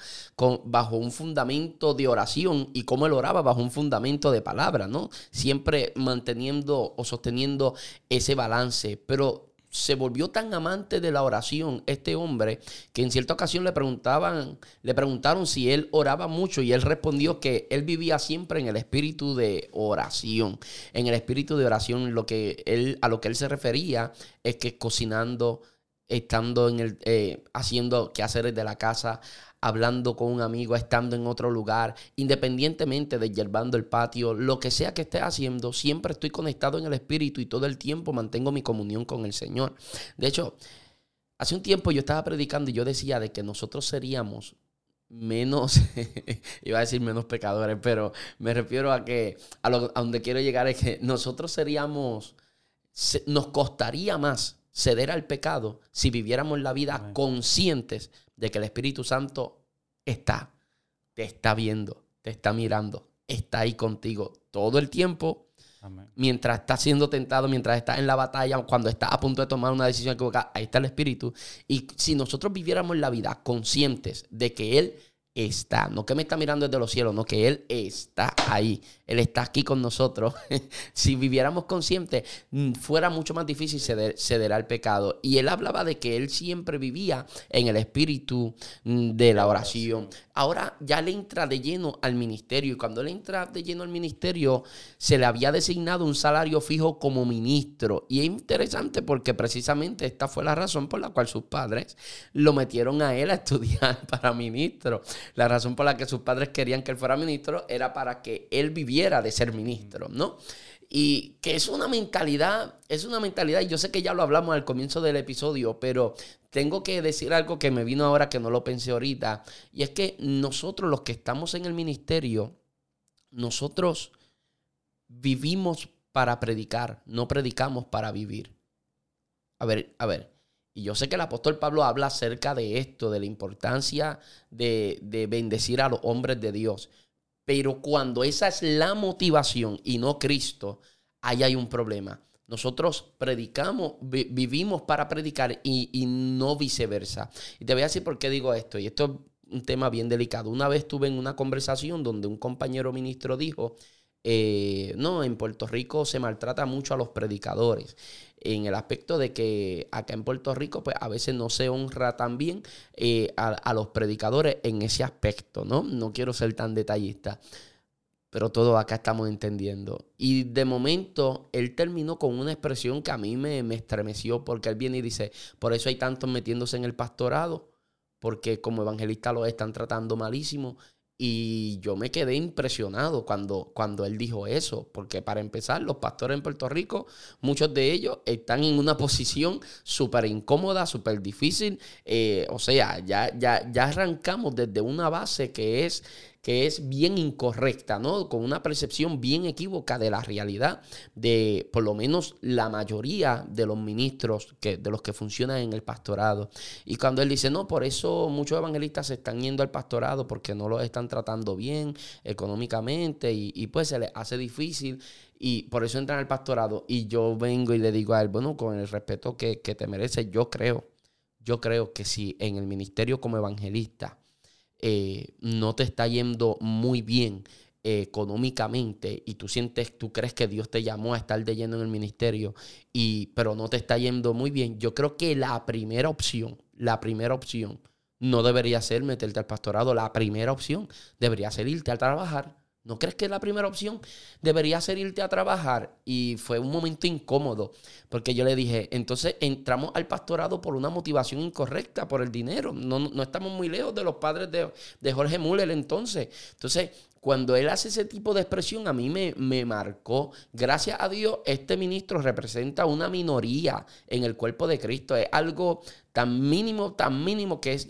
bajo un fundamento de oración y cómo él oraba bajo un fundamento de palabra, ¿no? Siempre manteniendo o sosteniendo ese balance. Pero se volvió tan amante de la oración este hombre que en cierta ocasión le preguntaban, le preguntaron si él oraba mucho y él respondió que él vivía siempre en el espíritu de oración. En el espíritu de oración lo que él a lo que él se refería es que cocinando, estando en el eh, haciendo quehaceres de la casa, hablando con un amigo, estando en otro lugar, independientemente de yerbando el patio, lo que sea que esté haciendo, siempre estoy conectado en el Espíritu y todo el tiempo mantengo mi comunión con el Señor. De hecho, hace un tiempo yo estaba predicando y yo decía de que nosotros seríamos menos, [laughs] iba a decir menos pecadores, pero me refiero a que a, lo, a donde quiero llegar es que nosotros seríamos, nos costaría más ceder al pecado si viviéramos la vida conscientes de que el Espíritu Santo está, te está viendo, te está mirando, está ahí contigo todo el tiempo, Mientras está siendo tentado, mientras está en la batalla, cuando está a punto de tomar una decisión equivocada, ahí está el Espíritu. Y si nosotros viviéramos la vida conscientes de que Él está, no que me está mirando desde los cielos, no que Él está ahí, Él está aquí con nosotros. [laughs] si viviéramos conscientes, mm, fuera mucho más difícil ceder, al pecado. Y Él hablaba de que Él siempre vivía en el espíritu mm, de la oración. Ahora ya le entra de lleno al ministerio y cuando Él entra de lleno al ministerio, se le había designado un salario fijo como ministro. Y es interesante porque precisamente esta fue la razón por la cual sus padres lo metieron a Él a [laughs] estudiar para ministro. La razón por la que sus padres querían que él fuera ministro era para que él viviera de ser ministro, ¿no? Y que es una mentalidad, es una mentalidad, y yo sé que ya lo hablamos al comienzo del episodio, pero tengo que decir algo que me vino ahora que no lo pensé ahorita, y es que nosotros los que estamos en el ministerio, nosotros vivimos para predicar, no predicamos para vivir. A ver, a ver, y yo sé que el apóstol Pablo habla acerca de esto, de la importancia de, bendecir a los hombres de Dios. Pero cuando esa es la motivación y no Cristo, ahí hay un problema. Nosotros predicamos, vivimos para predicar y, no viceversa. Y te voy a decir por qué digo esto. Y esto es un tema bien delicado. Una vez estuve en una conversación donde un compañero ministro dijo eh, no, en Puerto Rico se maltrata mucho a los predicadores, en el aspecto de que acá en Puerto Rico pues a veces no se honra tan bien eh, a, los predicadores en ese aspecto, ¿no? No quiero ser tan detallista, pero todo acá estamos entendiendo. Y de momento él terminó con una expresión que a mí me, me estremeció porque él viene y dice, por eso hay tantos metiéndose en el pastorado porque como evangelista lo están tratando malísimo. Y yo me quedé impresionado cuando, cuando él dijo eso, porque para empezar, los pastores en Puerto Rico, muchos de ellos están en una posición súper incómoda, súper difícil. Eh, o sea, ya, ya, ya arrancamos desde una base que es que es bien incorrecta, ¿no? Con una percepción bien equívoca de la realidad de por lo menos la mayoría de los ministros que, de los que funcionan en el pastorado. Y cuando él dice, no, por eso muchos evangelistas se están yendo al pastorado porque no los están tratando bien económicamente y, pues se les hace difícil y por eso entran al pastorado. Y yo vengo y le digo a él, bueno, con el respeto que, que te merece, yo creo, yo creo que si en el ministerio como evangelista, eh, no te está yendo muy bien eh, económicamente y tú sientes, tú crees que Dios te llamó a estar de lleno en el ministerio, y, pero no te está yendo muy bien, yo creo que la primera opción, la primera opción no debería ser meterte al pastorado, la primera opción debería ser irte a trabajar ¿No crees que la primera opción debería ser irte a trabajar? Y fue un momento incómodo, porque yo le dije, entonces entramos al pastorado por una motivación incorrecta, por el dinero. No, estamos muy lejos de los padres de, Jorge Müller entonces. Entonces, cuando él hace ese tipo de expresión, a mí me, me marcó. Gracias a Dios, este ministro representa una minoría en el cuerpo de Cristo. Es algo tan mínimo, tan mínimo que es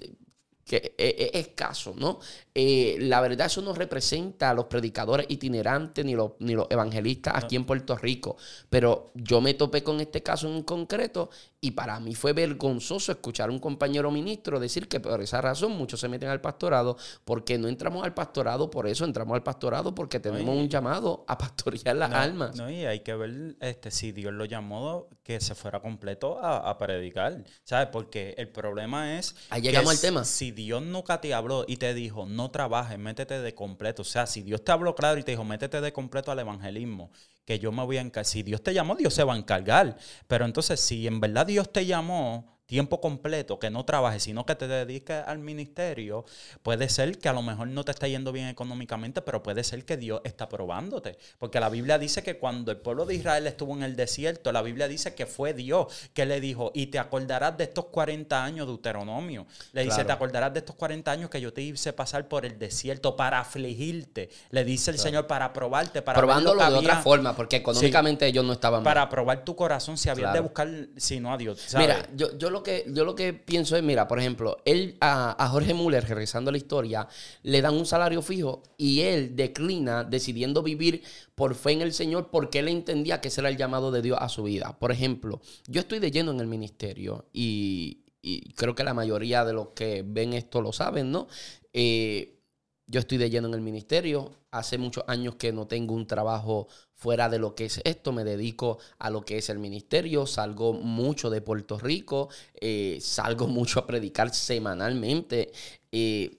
que es escaso, ¿no? Eh, la verdad, eso no representa a los predicadores itinerantes ni los, ni los evangelistas aquí en Puerto Rico. Pero yo me topé con este caso en concreto y para mí fue vergonzoso escuchar a un compañero ministro decir que por esa razón muchos se meten al pastorado, porque no entramos al pastorado por eso, entramos al pastorado porque tenemos un llamado a pastorear las almas. No, y hay que ver este, si Dios lo llamó que se fuera completo a, predicar, ¿sabes? Porque el problema es... Ahí llegamos al tema. Si Dios nunca te habló y te dijo, no no trabajes, métete de completo. O sea, si Dios te habló claro y te dijo, métete de completo al evangelismo, que yo me voy a encargar. Si Dios te llamó, Dios se va a encargar. Pero entonces, si en verdad Dios te llamó, tiempo completo, que no trabajes, sino que te dediques al ministerio, puede ser que a lo mejor no te está yendo bien económicamente, pero puede ser que Dios está probándote. Porque la Biblia dice que cuando el pueblo de Israel estuvo en el desierto, la Biblia dice que fue Dios que le dijo, y te acordarás de estos 40 años de Deuteronomio. Le dice, te acordarás de estos 40 años que yo te hice pasar por el desierto para afligirte. Le dice el Señor, para probarte, para Probándolo de otra forma, porque económicamente ellos no estaban Para probar tu corazón si habías de buscar, si no a Dios. Mira, yo, yo lo que, yo lo que pienso es, mira, por ejemplo, él a, Jorge Müller, regresando a la historia, le dan un salario fijo y él declina decidiendo vivir por fe en el Señor porque él entendía que ese era el llamado de Dios a su vida. Por ejemplo, yo estoy de lleno en el ministerio y, creo que la mayoría de los que ven esto lo saben, ¿no? Eh, yo estoy de lleno en el ministerio. Hace muchos años que no tengo un trabajo fuera de lo que es esto. Me dedico a lo que es el ministerio. Salgo mucho de Puerto Rico. Eh, salgo [laughs] mucho a predicar semanalmente. Eh,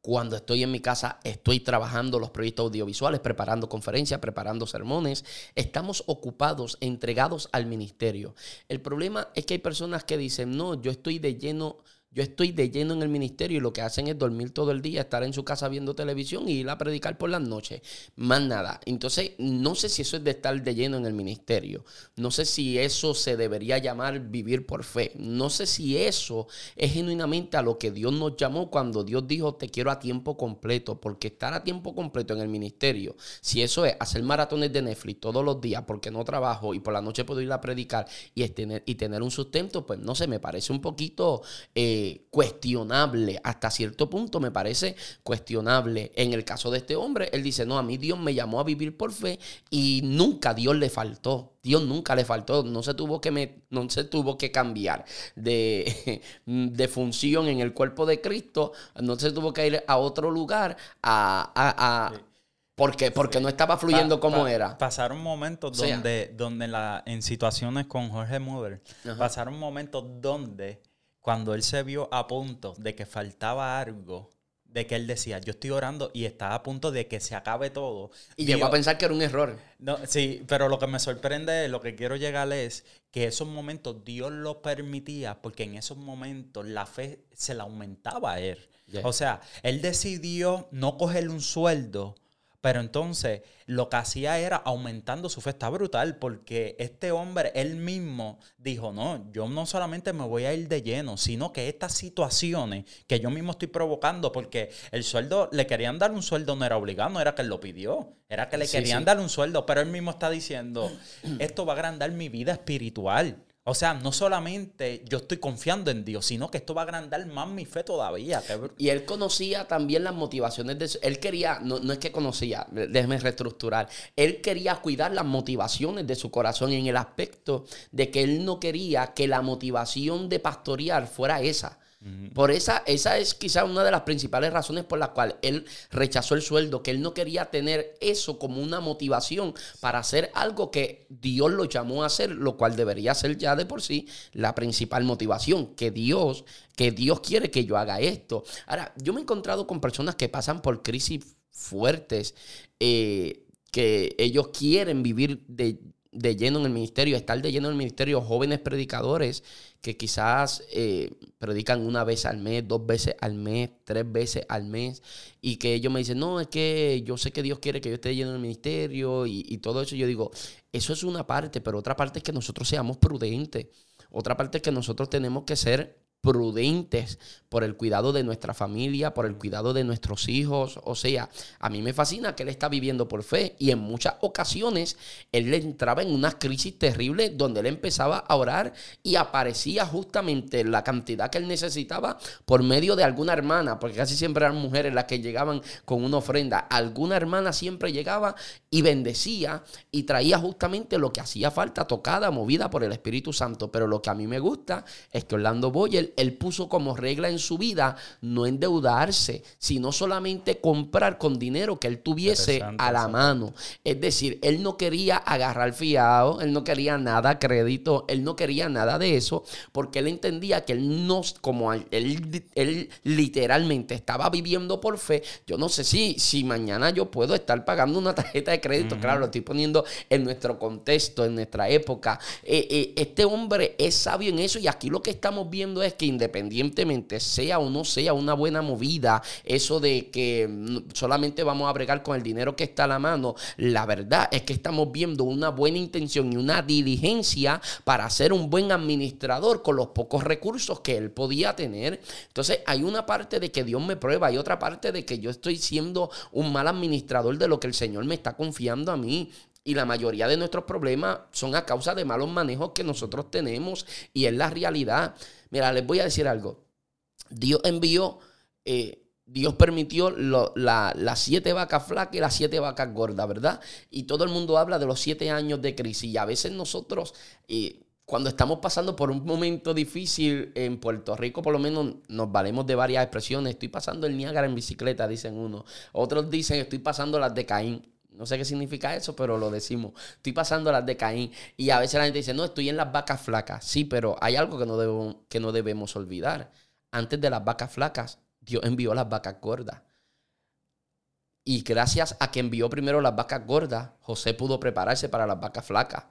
cuando estoy en mi casa, estoy trabajando los proyectos audiovisuales, preparando conferencias, preparando sermones. Estamos ocupados, entregados al ministerio. El problema es que hay personas que dicen, no, yo estoy de lleno yo estoy de lleno en el ministerio y lo que hacen es dormir todo el día, estar en su casa viendo televisión y ir a predicar por las noches. Más nada. Entonces, no sé si eso es de estar de lleno en el ministerio. No sé si eso se debería llamar vivir por fe. No sé si eso es genuinamente a lo que Dios nos llamó cuando Dios dijo te quiero a tiempo completo. Porque estar a tiempo completo en el ministerio, si eso es hacer maratones de Netflix todos los días porque no trabajo y por la noche puedo ir a predicar y tener, y tener un sustento, pues no sé, me parece un poquito... Eh, cuestionable. Hasta cierto punto me parece cuestionable. En el caso de este hombre, él dice, no, a mí Dios me llamó a vivir por fe y nunca Dios le faltó. Dios nunca le faltó, no se tuvo que, me, no se tuvo que cambiar de, [laughs] de, función en el cuerpo de Cristo, no se tuvo que ir a otro lugar a... porque, porque no estaba fluyendo como era. Pasaron momentos donde, donde la, en situaciones con Jorge Muller, pasaron momentos donde cuando él se vio a punto de que faltaba algo, de que él decía, yo estoy orando y estaba a punto de que se acabe todo. Y llegó a pensar que era un error. No, sí, pero lo que me sorprende, lo que quiero llegar es que esos momentos Dios lo permitía porque en esos momentos la fe se la aumentaba a él. O sea, él decidió no cogerle un sueldo pero entonces lo que hacía era aumentando su fe. Está brutal porque este hombre, él mismo, dijo, no, yo no solamente me voy a ir de lleno, sino que estas situaciones que yo mismo estoy provocando, porque el sueldo, le querían dar un sueldo, no era obligado, no era que él lo pidió, era que le querían dar un sueldo, pero él mismo está diciendo, esto va a agrandar mi vida espiritual. O sea, no solamente yo estoy confiando en Dios, sino que esto va a agrandar más mi fe todavía. Y él conocía también las motivaciones de su... Él quería, no, no es que conocía, déjeme reestructurar, él quería cuidar las motivaciones de su corazón en el aspecto de que él no quería que la motivación de pastorear fuera esa. Por esa, esa es quizá una de las principales razones por las cuales él rechazó el sueldo, que él no quería tener eso como una motivación para hacer algo que Dios lo llamó a hacer, lo cual debería ser ya de por sí la principal motivación, que Dios, que Dios quiere que yo haga esto. Ahora, yo me he encontrado con personas que pasan por crisis fuertes, eh, que ellos quieren vivir de de lleno en el ministerio, estar de lleno en el ministerio jóvenes predicadores que quizás eh, predican una vez al mes, dos veces al mes, tres veces al mes, y que ellos me dicen, no, es que yo sé que Dios quiere que yo esté lleno en el ministerio y, y todo eso. Yo digo, eso es una parte, pero otra parte es que nosotros seamos prudentes. Otra parte es que nosotros tenemos que ser prudentes por el cuidado de nuestra familia, por el cuidado de nuestros hijos. O sea, a mí me fascina que él está viviendo por fe y en muchas ocasiones él entraba en una crisis terrible donde él empezaba a orar y aparecía justamente la cantidad que él necesitaba por medio de alguna hermana, porque casi siempre eran mujeres las que llegaban con una ofrenda. Alguna hermana siempre llegaba y bendecía y traía justamente lo que hacía falta, tocada, movida por el Espíritu Santo. Pero lo que a mí me gusta es que Orlando Boyer él puso como regla en su vida no endeudarse, sino solamente comprar con dinero que él tuviese a la mano. Es decir, él no quería agarrar fiado, él no quería nada crédito, él no quería nada de eso, porque él entendía que él no, como él, él literalmente estaba viviendo por fe, yo no sé si, si mañana yo puedo estar pagando una tarjeta de crédito, claro, lo estoy poniendo en nuestro contexto, en nuestra época. Eh, eh, este hombre es sabio en eso y aquí lo que estamos viendo es que independientemente sea o no sea una buena movida, eso de que solamente vamos a bregar con el dinero que está a la mano, la verdad es que estamos viendo una buena intención y una diligencia para ser un buen administrador con los pocos recursos que él podía tener. Entonces hay una parte de que Dios me prueba y otra parte de que yo estoy siendo un mal administrador de lo que el Señor me está confiando a mí. Y la mayoría de nuestros problemas son a causa de malos manejos que nosotros tenemos y es la realidad. Mira, les voy a decir algo. Dios envió, eh, Dios permitió las siete vacas flacas y las siete vacas gordas, ¿verdad? Y todo el mundo habla de los siete años de crisis y a veces nosotros... Eh, cuando estamos pasando por un momento difícil en Puerto Rico, por lo menos nos valemos de varias expresiones. Estoy pasando el Niágara en bicicleta, dicen uno. Otros dicen estoy pasando las de Caín. No sé qué significa eso, pero lo decimos. Estoy pasando las de Caín. Y a veces la gente dice, no, estoy en las vacas flacas. Sí, pero hay algo que no, debemos, que no debemos olvidar. Antes de las vacas flacas, Dios envió las vacas gordas. Y gracias a que envió primero las vacas gordas, José pudo prepararse para las vacas flacas.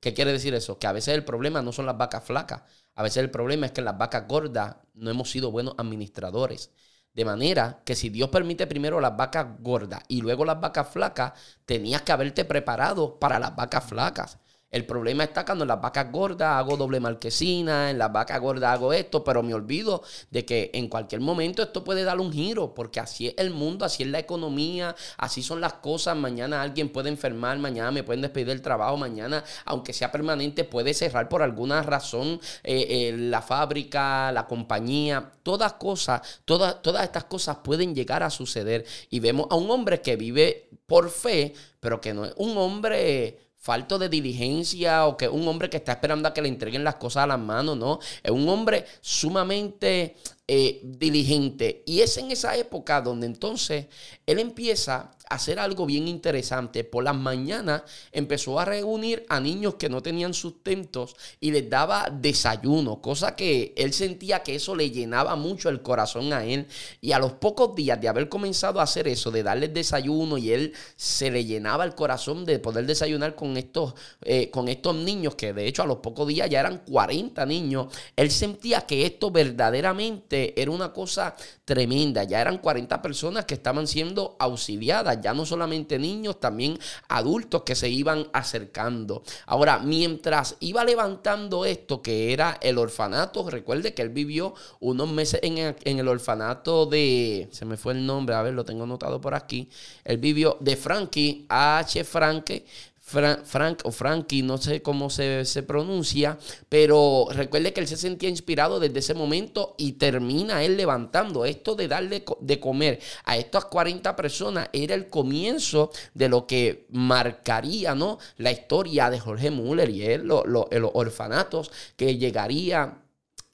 ¿Qué quiere decir eso? Que a veces el problema no son las vacas flacas. A veces el problema es que las vacas gordas no hemos sido buenos administradores. De manera que si Dios permite primero las vacas gordas y luego las vacas flacas, tenías que haberte preparado para las vacas flacas. El problema está cuando en las vacas gordas hago doble marquesina, en las vacas gordas hago esto, pero me olvido de que en cualquier momento esto puede dar un giro, porque así es el mundo, así es la economía, así son las cosas. Mañana alguien puede enfermar, mañana me pueden despedir del trabajo, mañana, aunque sea permanente, puede cerrar por alguna razón eh, eh, la fábrica, la compañía, todas cosas, todas, todas estas cosas pueden llegar a suceder. Y vemos a un hombre que vive por fe, pero que no es un hombre falto de diligencia o que un hombre que está esperando a que le entreguen las cosas a las manos, no. Es un hombre sumamente eh, diligente. Y es en esa época donde entonces él empieza hacer algo bien interesante. Por las mañanas empezó a reunir a niños que no tenían sustentos y les daba desayuno, cosa que él sentía que eso le llenaba mucho el corazón a él. Y a los pocos días de haber comenzado a hacer eso, de darles desayuno y él se le llenaba el corazón de poder desayunar con estos, eh, con estos niños, que de hecho a los pocos días ya eran 40 niños, él sentía que esto verdaderamente era una cosa tremenda. Ya eran 40 personas que estaban siendo auxiliadas ya no solamente niños, también adultos que se iban acercando. Ahora, mientras iba levantando esto, que era el orfanato, recuerde que él vivió unos meses en el, orfanato de, se me fue el nombre, a ver, lo tengo anotado por aquí, él vivió de Frankie, H. Franke, Frank o Frankie, no sé cómo se, pronuncia, pero recuerde que él se sentía inspirado desde ese momento y termina él levantando. Esto de darle de comer a estas 40 personas era el comienzo de lo que marcaría ¿no? la historia de Jorge Müller y él, los orfanatos que llegaría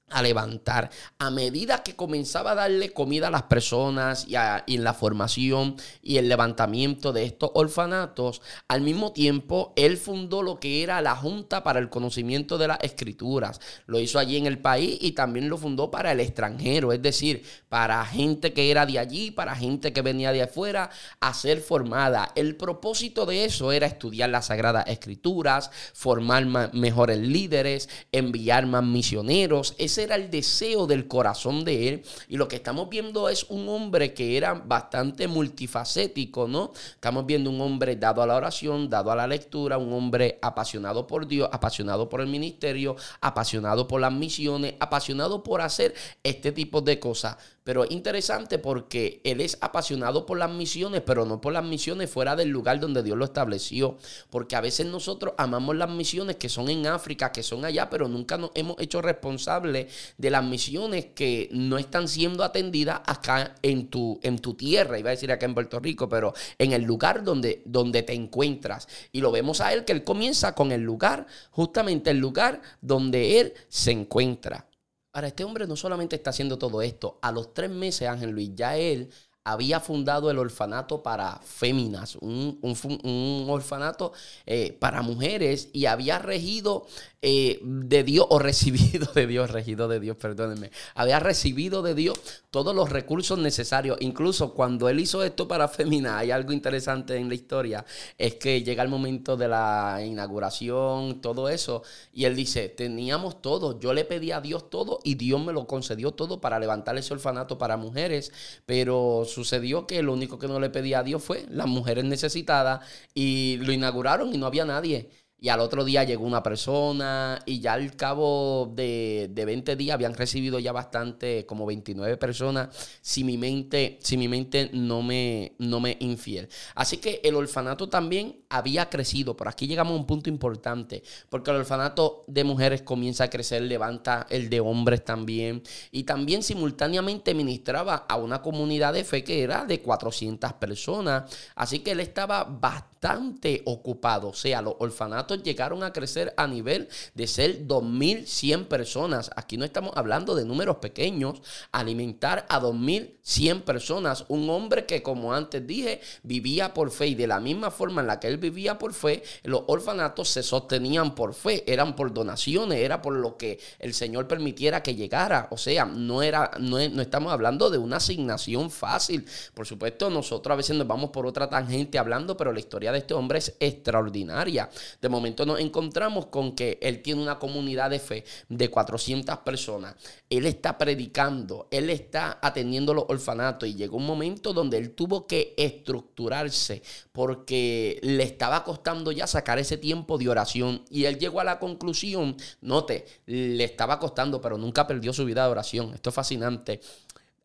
a levantar. A medida que comenzaba a darle comida a las personas y, en la formación y el levantamiento de estos orfanatos, al mismo tiempo él fundó lo que era la Junta para el Conocimiento de las Escrituras. Lo hizo allí en el país y también lo fundó para el extranjero, es decir, para gente que era de allí, para gente que venía de afuera, a ser formada. El propósito de eso era estudiar las Sagradas Escrituras, formar mejores líderes, enviar más misioneros era el deseo del corazón de él. Y lo que estamos viendo es un hombre que era bastante multifacético, ¿no? Estamos viendo un hombre dado a la oración, dado a la lectura, un hombre apasionado por Dios, apasionado por el ministerio, apasionado por las misiones, apasionado por hacer este tipo de cosas. Pero es interesante porque él es apasionado por las misiones, pero no por las misiones fuera del lugar donde Dios lo estableció. Porque a veces nosotros amamos las misiones que son en África, que son allá, pero nunca nos hemos hecho responsables de las misiones que no están siendo atendidas acá en tu, en tu tierra, iba a decir acá en Puerto Rico, pero en el lugar donde, donde te encuentras. Y lo vemos a él que él comienza con el lugar, justamente el lugar donde él se encuentra. Ahora, este hombre no solamente está haciendo todo esto, a los tres meses, Ángel Luis, ya él había fundado el orfanato para féminas, un, orfanato eh, para mujeres y había regido eh, de Dios, o recibido de Dios, regido de Dios, perdónenme, había recibido de Dios todos los recursos necesarios. Incluso cuando él hizo esto para féminas, hay algo interesante en la historia, es que llega el momento de la inauguración, todo eso, y él dice, teníamos todo, yo le pedí a Dios todo y Dios me lo concedió todo para levantar ese orfanato para mujeres, pero sucedió que lo único que no le pedía a Dios fue las mujeres necesitadas y lo inauguraron y no había nadie. Y al otro día llegó una persona y ya al cabo de, de, 20 días habían recibido ya bastante, como 29 personas, si mi mente, mi mente no me, no me infiel. Así que el orfanato también había crecido. Por aquí llegamos a un punto importante, porque el orfanato de mujeres comienza a crecer, levanta el de hombres también. Y también simultáneamente ministraba a una comunidad de fe que era de 400 personas. Así que él estaba bastante bastante ocupado. O sea, los orfanatos llegaron a crecer a nivel de ser 2.100 personas. Aquí no estamos hablando de números pequeños. Alimentar a 2.100 personas. Un hombre que, como antes dije, vivía por fe. Y de la misma forma en la que él vivía por fe, los orfanatos se sostenían por fe. Eran por donaciones, era por lo que el Señor permitiera que llegara. O sea, no, era, no, no estamos hablando de una asignación fácil. Por supuesto, nosotros a veces nos vamos por otra tangente hablando, pero la historia de este hombre es extraordinaria. De momento nos encontramos con que él tiene una comunidad de fe de 400 personas. Él está predicando, él está atendiendo los orfanatos y llegó un momento donde él tuvo que estructurarse porque le estaba costando ya sacar ese tiempo de oración y él llegó a la conclusión, note, le estaba costando, pero nunca perdió su vida de oración. Esto es fascinante.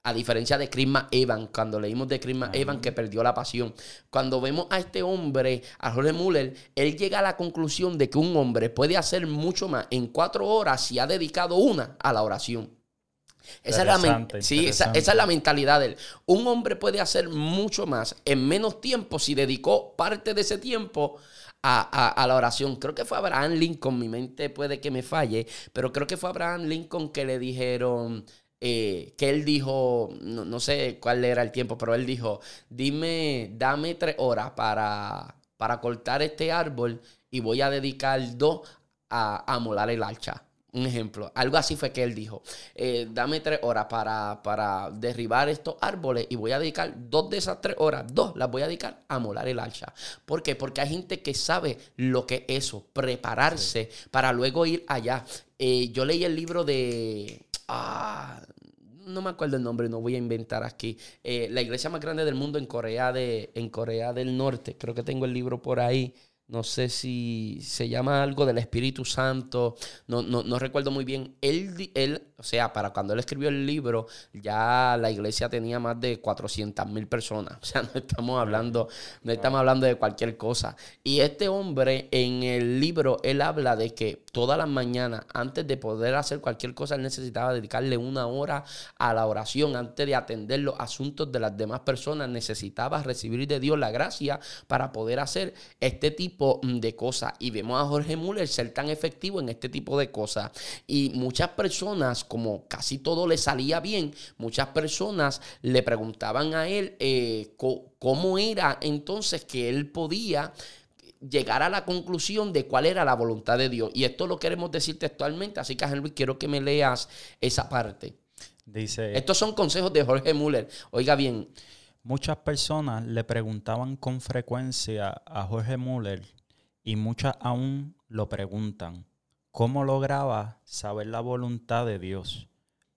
A diferencia de Christmas Evan, cuando leímos de Christmas Evan que perdió la pasión. Cuando vemos a este hombre, a Jorge Muller, él llega a la conclusión de que un hombre puede hacer mucho más en cuatro horas si ha dedicado una a la oración. Esa es, la, sí, esa, es la mentalidad de él. Un hombre puede hacer mucho más en menos tiempo si dedicó parte de ese tiempo a, a, la oración. Creo que fue Abraham Lincoln, mi mente puede que me falle, pero creo que fue Abraham Lincoln que le dijeron, eh, que él dijo, no, sé cuál era el tiempo, pero él dijo, dime, dame tres horas para, para cortar este árbol y voy a dedicar dos a, a molar el hacha. Un ejemplo, algo así fue que él dijo, eh, dame tres horas para, para, derribar estos árboles y voy a dedicar dos de esas tres horas, dos las voy a dedicar a molar el hacha. ¿Por qué? Porque hay gente que sabe lo que es eso, prepararse para luego ir allá. Eh, yo leí el libro de... Ah, no me acuerdo el nombre, no voy a inventar aquí. Eh, la iglesia más grande del mundo en Corea, de, en Corea del Norte. Creo que tengo el libro por ahí. No sé si se llama algo del Espíritu Santo. No, no, no recuerdo muy bien. Él, él o sea, para cuando él escribió el libro, ya la iglesia tenía más de 400 mil personas. [laughs] O sea, no estamos hablando, no estamos hablando de cualquier cosa. Y este hombre en el libro, él habla de que todas las mañanas, antes de poder hacer cualquier cosa, él necesitaba dedicarle una hora a la oración. Antes de atender los asuntos de las demás personas, necesitaba recibir de Dios la gracia para poder hacer este tipo de cosas. Y vemos a Jorge Müller ser tan efectivo en este tipo de cosas. Y muchas personas como casi todo le salía bien, muchas personas le preguntaban a él eh, cómo era entonces que él podía llegar a la conclusión de cuál era la voluntad de Dios. Y esto lo queremos decir textualmente, así que Luis, quiero que me leas esa parte. Dice, Estos son consejos de Jorge Müller. Oiga bien. Muchas personas le preguntaban con frecuencia a Jorge Müller y muchas aún lo preguntan. ¿Cómo lograba saber la voluntad de Dios?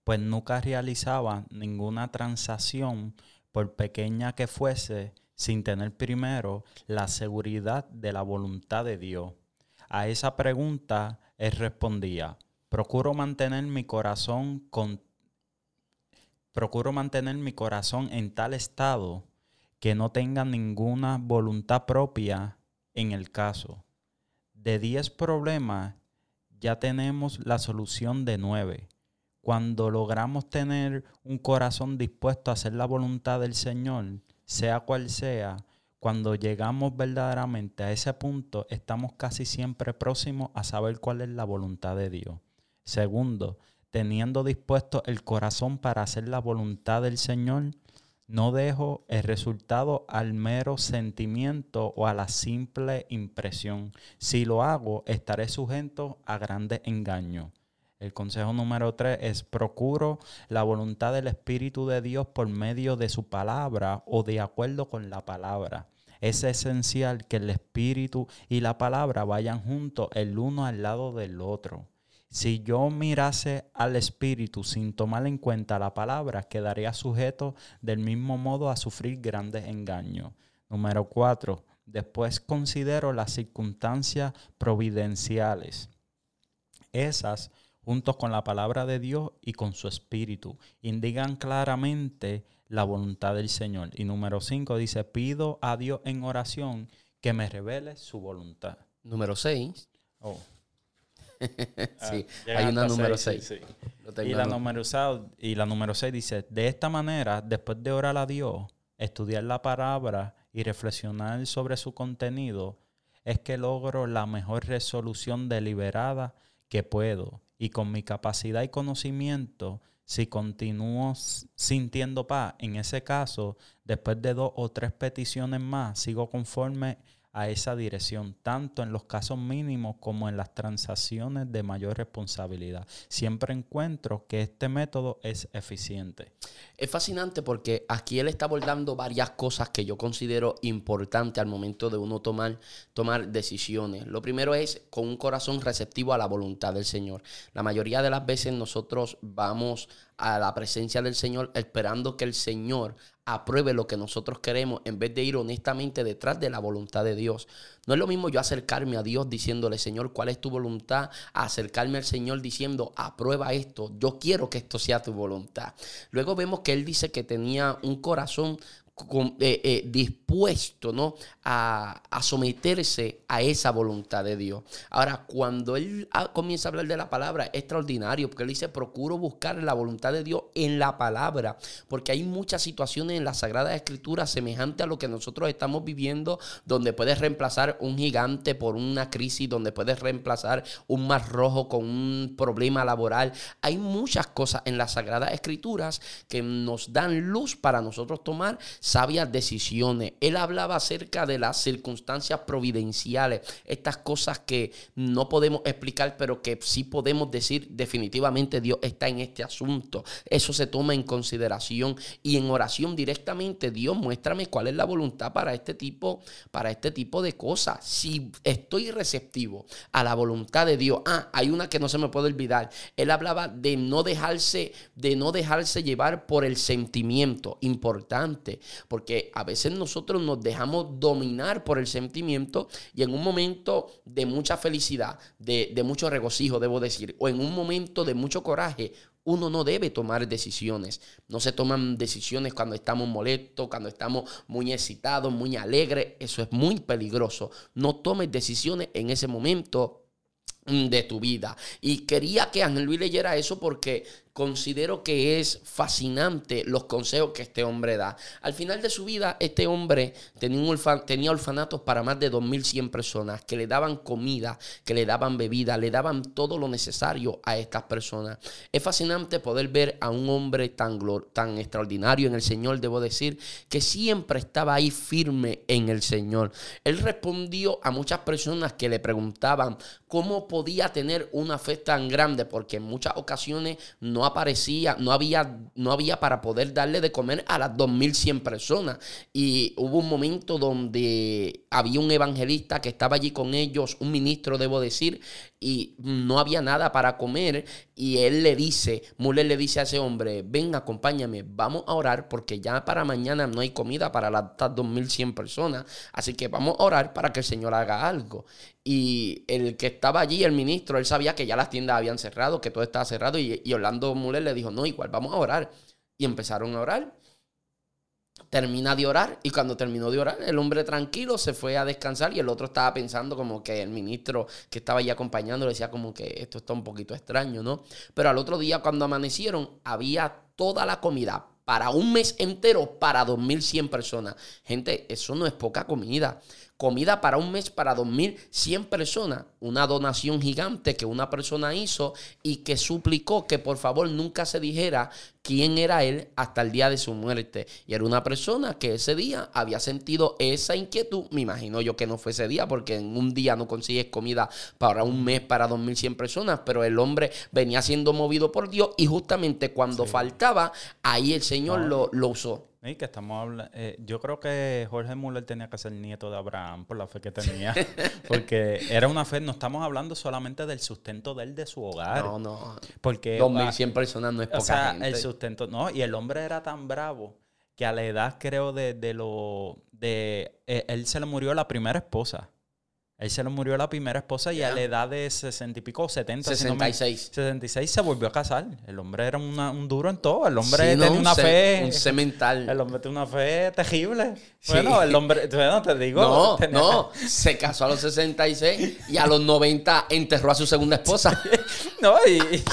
Pues nunca realizaba ninguna transacción, por pequeña que fuese, sin tener primero la seguridad de la voluntad de Dios. A esa pregunta él respondía, procuro mantener mi corazón con procuro mantener mi corazón en tal estado que no tenga ninguna voluntad propia en el caso. De diez problemas ya tenemos la solución de nueve. Cuando logramos tener un corazón dispuesto a hacer la voluntad del Señor, sea cual sea, cuando llegamos verdaderamente a ese punto, estamos casi siempre próximos a saber cuál es la voluntad de Dios. Segundo, teniendo dispuesto el corazón para hacer la voluntad del Señor, no dejo el resultado al mero sentimiento o a la simple impresión. Si lo hago, estaré sujeto a grandes engaños. El consejo número tres es procuro la voluntad del Espíritu de Dios por medio de su palabra o de acuerdo con la palabra. Es esencial que el Espíritu y la palabra vayan juntos el uno al lado del otro. Si yo mirase al Espíritu sin tomar en cuenta la palabra, quedaría sujeto del mismo modo a sufrir grandes engaños. Número cuatro, después considero las circunstancias providenciales. Esas, juntos con la palabra de Dios y con su Espíritu, indican claramente la voluntad del Señor. Y número cinco dice, pido a Dios en oración que me revele su voluntad. Número seis. Oh. [laughs] sí, ah, hay una número 6. Y, la número, y la número 6 dice, de esta manera, después de orar a Dios, estudiar la palabra y reflexionar sobre su contenido, es que logro la mejor resolución deliberada que puedo. Y con mi capacidad y conocimiento, si continúo sintiendo paz, en ese caso, después de dos o tres peticiones más, sigo conforme a esa dirección, tanto en los casos mínimos como en las transacciones de mayor responsabilidad. Siempre encuentro que este método es eficiente. Es fascinante porque aquí él está abordando varias cosas que yo considero importantes al momento de uno tomar, tomar decisiones. Lo primero es con un corazón receptivo a la voluntad del Señor. La mayoría de las veces nosotros vamos a la presencia del Señor esperando que el Señor apruebe lo que nosotros queremos en vez de ir honestamente detrás de la voluntad de Dios. No es lo mismo yo acercarme a Dios diciéndole, Señor, ¿cuál es tu voluntad? acercarme al Señor diciendo, aprueba esto, yo quiero que esto sea tu voluntad. Luego vemos que él dice que tenía un corazón eh, eh, dispuesto ¿no? A, someterse a esa voluntad de Dios. Ahora, cuando él comienza a hablar de la palabra, es extraordinario, porque él dice, procuro buscar la voluntad de Dios en la palabra, porque hay muchas situaciones en la Sagrada Escritura semejante a lo que nosotros estamos viviendo, donde puedes reemplazar un gigante por una crisis, donde puedes reemplazar un mar rojo con un problema laboral. Hay muchas cosas en las Sagradas Escrituras que nos dan luz para nosotros tomar sabias decisiones. Él hablaba acerca de las circunstancias providenciales, estas cosas que no podemos explicar, pero que sí podemos decir definitivamente Dios está en este asunto. Eso se toma en consideración y en oración directamente Dios muéstrame cuál es la voluntad para este tipo para este tipo de cosas. Si estoy receptivo a la voluntad de Dios, ah, hay una que no se me puede olvidar. Él hablaba de no dejarse de no dejarse llevar por el sentimiento, importante porque a veces nosotros nos dejamos dominar por el sentimiento y en un momento de mucha felicidad, de, de mucho regocijo, debo decir, o en un momento de mucho coraje, uno no debe tomar decisiones. No se toman decisiones cuando estamos molestos, cuando estamos muy excitados, muy alegres. Eso es muy peligroso. No tomes decisiones en ese momento de tu vida. Y quería que Ángel Luis leyera eso porque considero que es fascinante los consejos que este hombre da. Al final de su vida, este hombre tenía, tenía orfanatos para más de 2.100 personas que le daban comida, que le daban bebida, le daban todo lo necesario a estas personas. Es fascinante poder ver a un hombre tan, tan extraordinario en el Señor, debo decir, que siempre estaba ahí firme en el Señor. Él respondió a muchas personas que le preguntaban cómo podía tener una fe tan grande, porque en muchas ocasiones no aparecía, no había, no había para poder darle de comer a las 2100 personas. Y hubo un momento donde había un evangelista que estaba allí con ellos, un ministro, debo decir, y no había nada para comer. Y él le dice, Muller le dice a ese hombre, ven, acompáñame, vamos a orar porque ya para mañana no hay comida para las 2100 personas. Así que vamos a orar para que el Señor haga algo. Y el que estaba allí, el ministro, él sabía que ya las tiendas habían cerrado, que todo estaba cerrado. Y, Orlando Muller le dijo, no, igual, vamos a orar. Y empezaron a orar. Termina de orar y cuando terminó de orar, el hombre tranquilo se fue a descansar y el otro estaba pensando como que el ministro que estaba allí acompañando le decía como que esto está un poquito extraño, ¿no? Pero al otro día cuando amanecieron había toda la comida para un mes entero para 2.100 personas. Gente, eso no es poca comida comida para un mes para 2.100 personas. Una donación gigante que una persona hizo y que suplicó que por favor nunca se dijera quién era él hasta el día de su muerte. Y era una persona que ese día había sentido esa inquietud. Me imagino yo que no fue ese día porque en un día no consigues comida para un mes para 2.100 personas, pero el hombre venía siendo movido por Dios y justamente cuando faltaba, ahí el Señor lo, lo usó que estamos hablando, eh, yo creo que Jorge Müller tenía que ser nieto de Abraham por la fe que tenía, [laughs] porque era una fe, no estamos hablando solamente del sustento de él de su hogar. No, no. Porque 2100 personas no es poca o sea, el sustento, no, y el hombre era tan bravo que a la edad creo de, de lo de eh, él se le murió la primera esposa. Él se le murió la primera esposa y a la edad de 60 y pico, 70, 66. 66 se volvió a casar. El hombre era un duro en todo. El hombre tenía una fe. Un cemental. El hombre tenía una fe terrible. Bueno, el hombre, bueno, te digo. No, [laughs] no. Se casó a los 66 y a los 90 enterró a su segunda esposa. [laughs] no, y,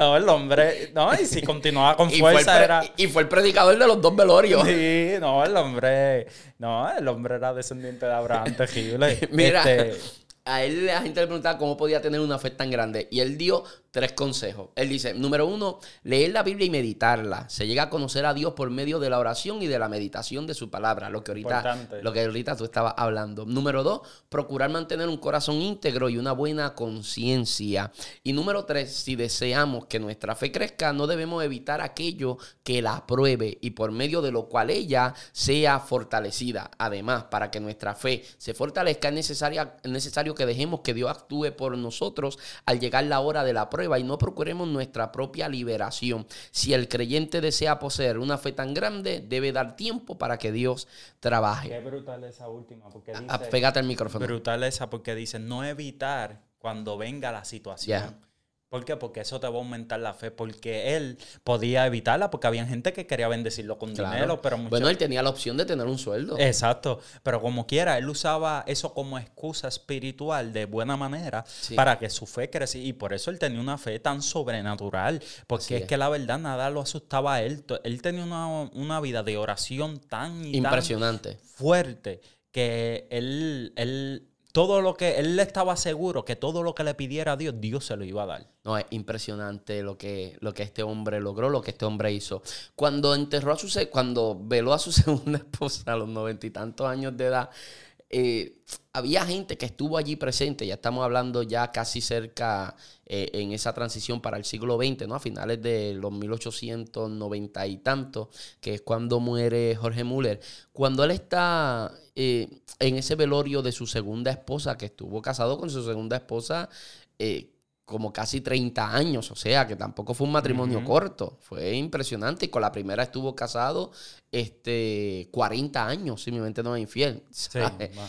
no, el hombre, no, y si continuaba con Y fue, el fuerza era... y fue el predicador de los dos velorios. Sí, no, el hombre, no, el hombre era descendiente de Abraham, terrible. [laughs] Mira, Este, a él la gente le preguntaba cómo podía tener una fe tan grande. Y él dio tres consejos. Él dice, número uno, leer la Biblia y meditarla. Se llega a conocer a Dios por medio de la oración y de la meditación de su palabra. Lo que ahorita, Importante. lo que ahorita tú estabas hablando. Número dos, procurar mantener un corazón íntegro y una buena conciencia. Y número tres, si deseamos que nuestra fe crezca, no debemos evitar aquello que la apruebe y por medio de lo cual ella sea fortalecida. Además, para que nuestra fe se fortalezca, es, necesaria, es necesario que dejemos que Dios actúe por nosotros al llegar la hora de la prueba y no procuremos nuestra propia liberación. Si el creyente desea poseer una fe tan grande, debe dar tiempo para que Dios trabaje. qué brutal esa última, porque dice... Pégate al micrófono. Brutal esa porque dice no evitar cuando venga la situación. ¿Por qué? Porque eso te va a aumentar la fe. Porque él podía evitarla porque había gente que quería bendecirlo con Claro. dinero, pero Bueno, él tenía la opción de tener un sueldo. Exacto, pero como quiera, él usaba eso como excusa espiritual de buena manera Sí. para que su fe creciera y por eso él tenía una fe tan sobrenatural, porque Así es, que la verdad nada lo asustaba a él, él tenía una, una vida de oración tan y tan Impresionante. fuerte que él, él, todo lo que, él estaba seguro que todo lo que le pidiera a Dios, Dios se lo iba a dar. No, es impresionante lo que, lo que este hombre logró, lo que este hombre hizo. Cuando enterró a su cuando veló a su [laughs] segunda esposa a los noventa y tantos años de edad, eh, había gente que estuvo allí presente, ya estamos hablando ya casi cerca eh, en esa transición para el siglo XX, ¿no? A finales de los 1890 y tanto, que es cuando muere Jorge Müller. Cuando él está eh, en ese velorio de su segunda esposa, que estuvo casado con su segunda esposa, eh, como casi 30 años, o sea, que tampoco fue un matrimonio corto, fue impresionante y con la primera estuvo casado este 40 años, si mi mente no es infiel.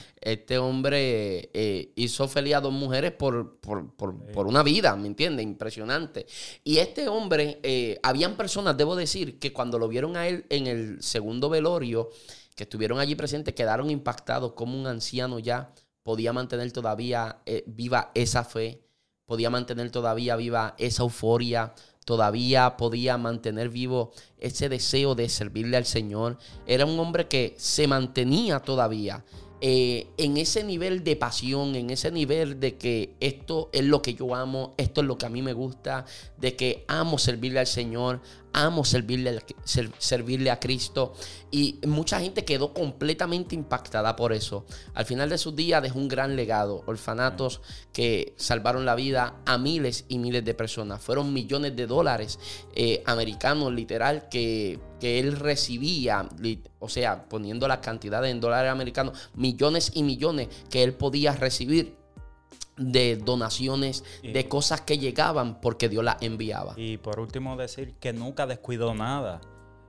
[laughs] Este hombre eh, hizo feliz a dos mujeres por, por, por- por una vida, ¿me entiendes? Impresionante. Y este hombre, eh, habían personas, debo decir, que cuando lo vieron a él en el segundo velorio, que estuvieron allí presentes, quedaron impactados como un anciano ya podía mantener todavía eh, viva esa fe, podía mantener todavía viva esa euforia, todavía podía mantener vivo ese deseo de servirle al Señor. Era un hombre que se mantenía todavía eh, en ese nivel de pasión, en ese nivel de que esto es lo que yo amo, esto es lo que a mí me gusta, de que amo servirle al Señor, amo servirle, a Cristo. Y mucha gente quedó completamente impactada por eso. Al final de sus días dejó un gran legado, orfanatos que salvaron la vida a miles y miles de personas. Fueron millones de dólares eh, americanos, literal, que, que él recibía, o sea, poniendo las cantidades en dólares americanos, millones y millones que él podía recibir de donaciones, Y- de cosas que llegaban porque Dios las enviaba. Y por último decir que nunca descuidó nada.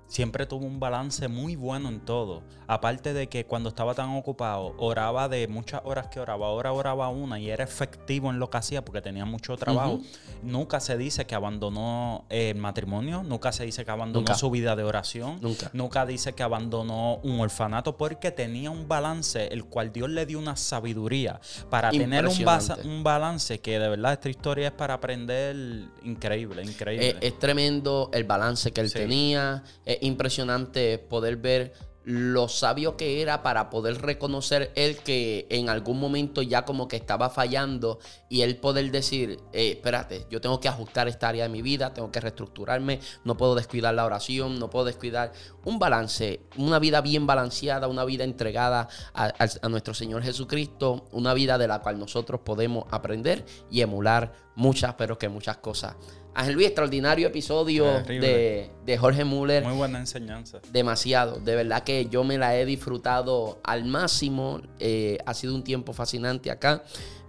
Siempre tuvo un balance muy bueno en todo. Aparte de que cuando estaba tan ocupado, oraba de muchas horas que oraba. Ahora oraba una y era efectivo en lo que hacía porque tenía mucho trabajo. Nunca se dice que abandonó el matrimonio. Nunca se dice que abandonó Nunca. su vida de oración. Nunca. Nunca dice que abandonó un orfanato porque tenía un balance, el cual Dios le dio una sabiduría para tener un, balance que de verdad esta historia es para aprender increíble, increíble. Es tremendo el balance que él Sí. tenía. Es impresionante poder ver lo sabio que era para poder reconocer él que en algún momento ya como que estaba fallando y él poder decir, eh, espérate, yo tengo que ajustar esta área de mi vida, tengo que reestructurarme, no puedo descuidar la oración, no puedo descuidar un balance, una vida bien balanceada, una vida entregada a, nuestro Señor Jesucristo, una vida de la cual nosotros podemos aprender y emular muchas, pero que muchas cosas. Ángel Luis, extraordinario episodio de, de Jorge Müller. Muy buena enseñanza. Demasiado, de verdad que yo me la he disfrutado al máximo. eh, ha sido un tiempo fascinante acá.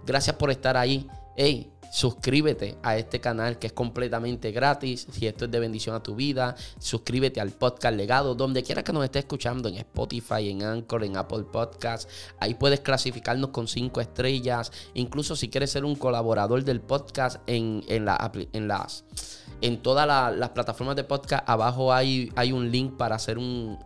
Gracias por estar ahí. Hey, suscríbete a este canal que es completamente gratis. Si esto es de bendición a tu vida, suscríbete al podcast Legado, donde quiera que nos esté escuchando, en Spotify, en Anchor, en Apple Podcast. Ahí puedes clasificarnos con cinco estrellas. Incluso si quieres ser un colaborador del podcast en, en, la en las en todas la- las plataformas de podcast, abajo hay, hay un link para hacer un,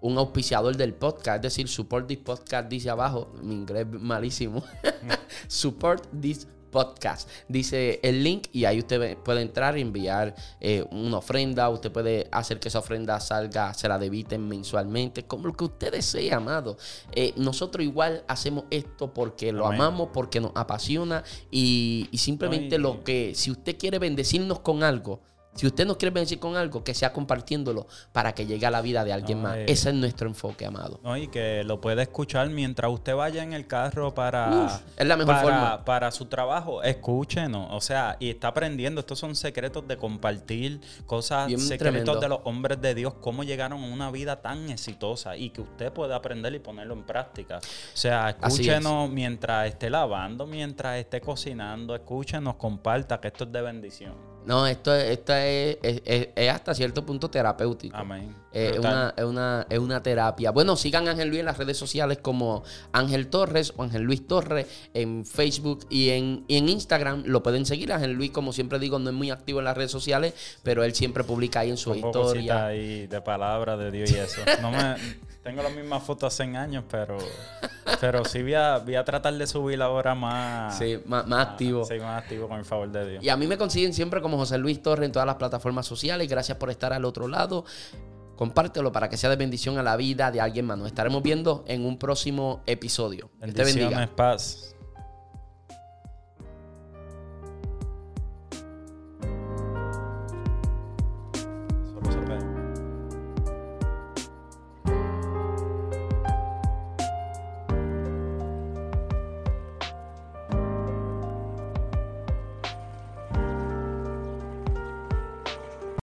un, auspiciador del podcast. Es decir, support this podcast dice abajo. Mi inglés malísimo. [laughs] support this Podcast. Dice el link y ahí usted puede entrar y enviar eh, una ofrenda. Usted puede hacer que esa ofrenda salga, se la debiten mensualmente, como lo que usted desee, amado. Eh, nosotros igual hacemos esto porque lo amamos, porque nos apasiona y, simplemente lo que, si usted quiere bendecirnos con algo, si usted nos quiere bendecir con algo, que sea compartiéndolo para que llegue a la vida de alguien más. Eh. Ese es nuestro enfoque, amado. No, y que lo puede escuchar mientras usted vaya en el carro para, es la mejor forma. para su trabajo. Escúchenos. O sea, y está aprendiendo. Estos son secretos de compartir cosas, secretos de los hombres de Dios, cómo llegaron a una vida tan exitosa y que usted puede aprender y ponerlo en práctica. O sea, escúchenos mientras esté lavando, mientras esté cocinando, escúchenos, comparta, que esto es de bendición. No, esto, esto es, es, hasta cierto punto terapéutico. Amén. es, una, es, una, es una terapia. Bueno, sigan a Ángel Luis en las redes sociales como Ángel Torres o Ángel Luis Torres en Facebook y en, y en Instagram. Lo pueden seguir. Ángel Luis, como siempre digo, no es muy activo en las redes sociales, pero él siempre publica ahí en su historia. ahí de palabra de Dios y eso. No me, [laughs] tengo las mismas fotos hace años, pero, pero sí voy a, voy a tratar de subir ahora más, sí, más, más activo. Sí, más activo con el favor de Dios. Y a mí me consiguen siempre como José Luis Torres en todas las plataformas sociales. Gracias por estar al otro lado. Compártelo para que sea de bendición a la vida de alguien más. Nos estaremos viendo en un próximo episodio. Bendiciones, paz.